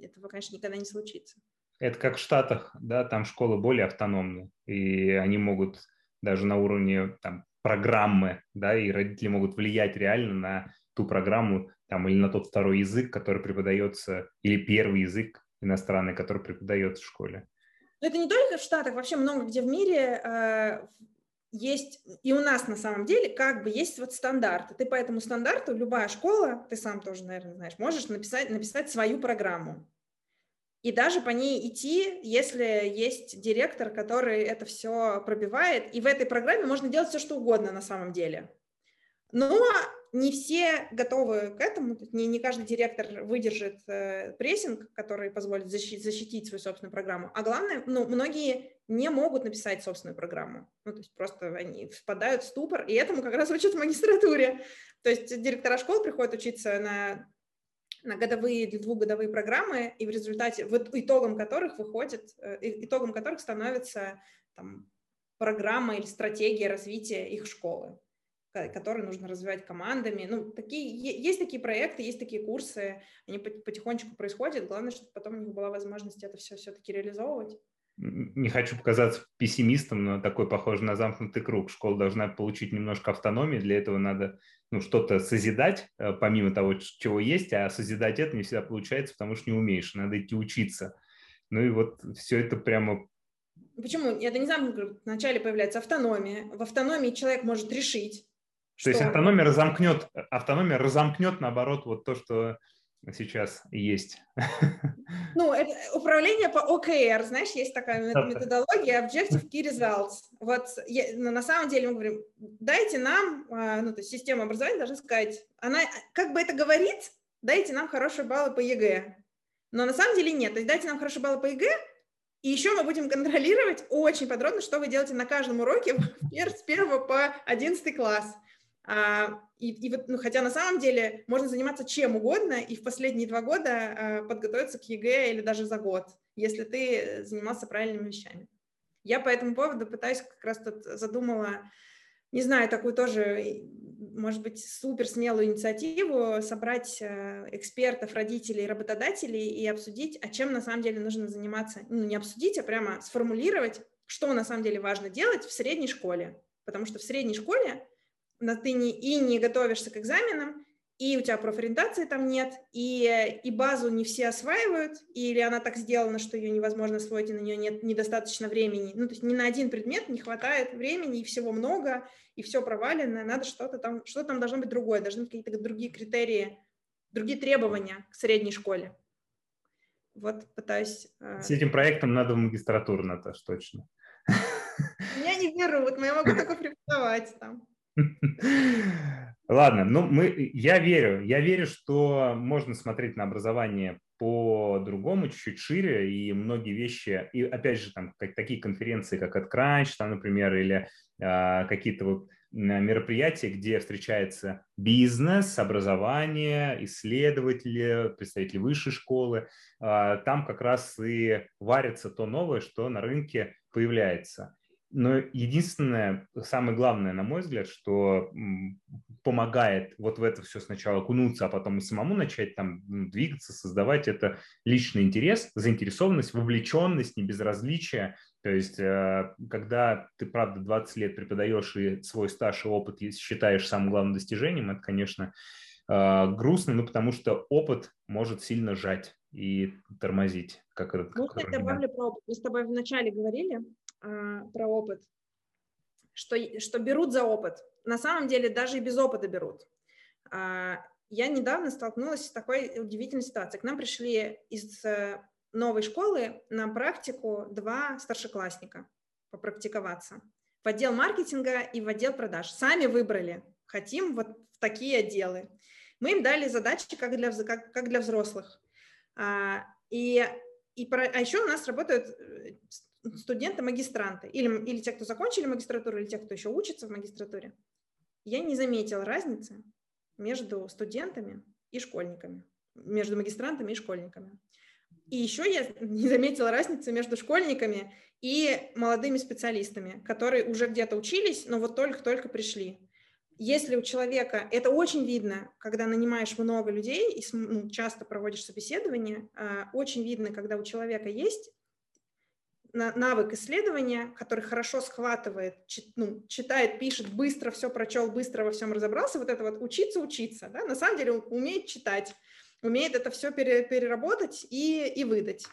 этого, конечно, никогда не случится. Это как в Штатах, да, там школы более автономны, и они могут даже на уровне там, программы, да, и родители могут влиять реально на ту программу, там, или на тот второй язык, который преподается, или первый язык иностранный, который преподается в школе. Но это не только в Штатах, вообще много где в мире э, есть, и у нас на самом деле, как бы есть вот стандарты. Ты по этому стандарту, любая школа, ты сам тоже, наверное, знаешь, можешь написать, написать свою программу. И даже по ней идти, если есть директор, который это все пробивает. И в этой программе можно делать все, что угодно на самом деле. Но не все готовы к этому, не, не каждый директор выдержит э, прессинг, который позволит защитить, защитить свою собственную программу. А главное, ну, многие не могут написать собственную программу. Ну, то есть просто они впадают в ступор, и этому как раз учат в магистратуре. То есть директора школ приходят учиться на, на годовые или двухгодовые программы, и в результате, в итогом которых выходит, э, итогом которых становится там, программа или стратегия развития их школы которые нужно развивать командами. Ну, такие, есть такие проекты, есть такие курсы, они потихонечку происходят. Главное, чтобы потом у них была возможность это все все-таки реализовывать. Не хочу показаться пессимистом, но такой похож на замкнутый круг. Школа должна получить немножко автономии, для этого надо ну, что-то созидать, э, помимо того, чего есть, а созидать это не всегда получается, потому что не умеешь, надо идти учиться. Ну и вот все это прямо Почему? Это не замкнутый Вначале появляется автономия. В автономии человек может решить, то есть автономия разомкнет, автономия разомкнет, наоборот, вот то, что сейчас есть. Ну, это управление по OKR, знаешь, есть такая методология Objective Key Results. Вот я, ну, на самом деле мы говорим, дайте нам, а, ну, то есть система образования должна сказать, она как бы это говорит, дайте нам хорошие баллы по ЕГЭ. Но на самом деле нет. То есть дайте нам хорошие баллы по ЕГЭ, и еще мы будем контролировать очень подробно, что вы делаете на каждом уроке <laughs> с первого по одиннадцатый класс. А, и, и вот, ну, хотя на самом деле можно заниматься чем угодно и в последние два года а, подготовиться к ЕГЭ или даже за год, если ты занимался правильными вещами. Я по этому поводу пытаюсь как раз тут задумала, не знаю, такую тоже, может быть, супер смелую инициативу, собрать э, экспертов, родителей, работодателей и обсудить, а чем на самом деле нужно заниматься. Ну, не обсудить, а прямо сформулировать, что на самом деле важно делать в средней школе. Потому что в средней школе ты не, и не готовишься к экзаменам, и у тебя профориентации там нет, и, и базу не все осваивают, или она так сделана, что ее невозможно освоить, и на нее нет недостаточно времени. Ну, то есть ни на один предмет не хватает времени, и всего много, и все провалено, надо что-то там, что там должно быть другое, должны быть какие-то другие критерии, другие требования к средней школе. Вот пытаюсь... Э, С этим проектом надо в магистратуру, Наташ, точно. Я не берут, я могу только преподавать там. Ладно, ну мы, я верю, я верю, что можно смотреть на образование по-другому, чуть-чуть шире, и многие вещи, и опять же, там, как, такие конференции, как AdCrunch, там, например, или а, какие-то вот мероприятия, где встречается бизнес, образование, исследователи, представители высшей школы, а, там как раз и варится то новое, что на рынке появляется. Но единственное, самое главное, на мой взгляд, что помогает вот в это все сначала окунуться, а потом и самому начать там двигаться, создавать, это личный интерес, заинтересованность, вовлеченность, небезразличие. То есть, э, когда ты, правда, 20 лет преподаешь и свой стаж и опыт считаешь самым главным достижением, это, конечно, э, грустно, ну, потому что опыт может сильно сжать и тормозить. Как, Можно я добавлю про опыт? Мы с тобой вначале говорили, а, про опыт, что, что берут за опыт. На самом деле даже и без опыта берут. А, я недавно столкнулась с такой удивительной ситуацией. К нам пришли из э, новой школы на практику два старшеклассника попрактиковаться в отдел маркетинга и в отдел продаж. Сами выбрали, хотим вот в такие отделы. Мы им дали задачи, как для, как, как для взрослых. А, и, и про, а еще у нас работают э, студенты, магистранты, или, или те, кто закончили магистратуру, или те, кто еще учится в магистратуре, я не заметила разницы между студентами и школьниками, между магистрантами и школьниками. И еще я <laughs> не заметила разницы между школьниками и молодыми специалистами, которые уже где-то учились, но вот только-только пришли. Если у человека, это очень видно, когда нанимаешь много людей и ну, часто проводишь собеседование, а, очень видно, когда у человека есть навык исследования, который хорошо схватывает, ну, читает, пишет, быстро все прочел, быстро во всем разобрался, вот это вот учиться, учиться, да, на самом деле умеет читать, умеет это все переработать и, и выдать.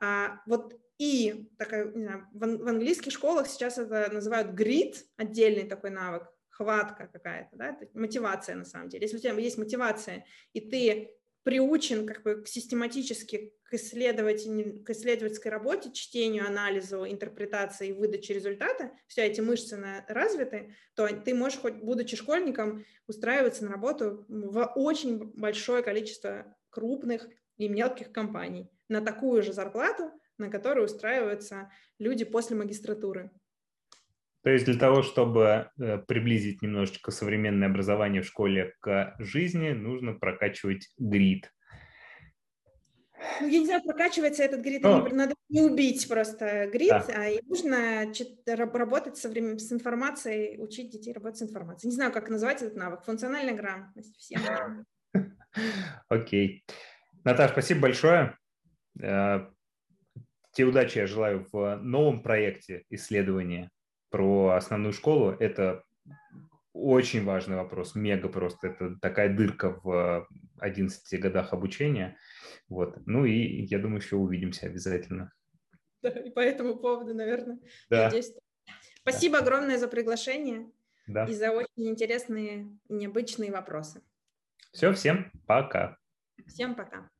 А, вот и такая, не знаю, в, в английских школах сейчас это называют grit, отдельный такой навык, хватка какая-то, да, это мотивация на самом деле. Если у тебя есть мотивация, и ты приучен как бы систематически к, исследователь, к исследовательской работе, чтению, анализу, интерпретации и выдаче результата, все эти мышцы развиты, то ты можешь, хоть будучи школьником, устраиваться на работу в очень большое количество крупных и мелких компаний на такую же зарплату, на которую устраиваются люди после магистратуры. То есть для того, чтобы э, приблизить немножечко современное образование в школе к жизни, нужно прокачивать грид. Ну, я не знаю, прокачивается этот грид, Но... надо не убить просто грид, да. а и нужно работать со временем, с информацией, учить детей работать с информацией. Не знаю, как назвать этот навык. Функциональная грамотность. Всем. <laughs> Окей. Наташа, спасибо большое. Э, те удачи я желаю в новом проекте исследования про основную школу, это очень важный вопрос, мега просто. Это такая дырка в 11 годах обучения. Вот. Ну и я думаю, еще увидимся обязательно. Да, и по этому поводу, наверное, да. надеюсь. Спасибо да. огромное за приглашение да. и за очень интересные и необычные вопросы. Все, всем пока. Всем пока.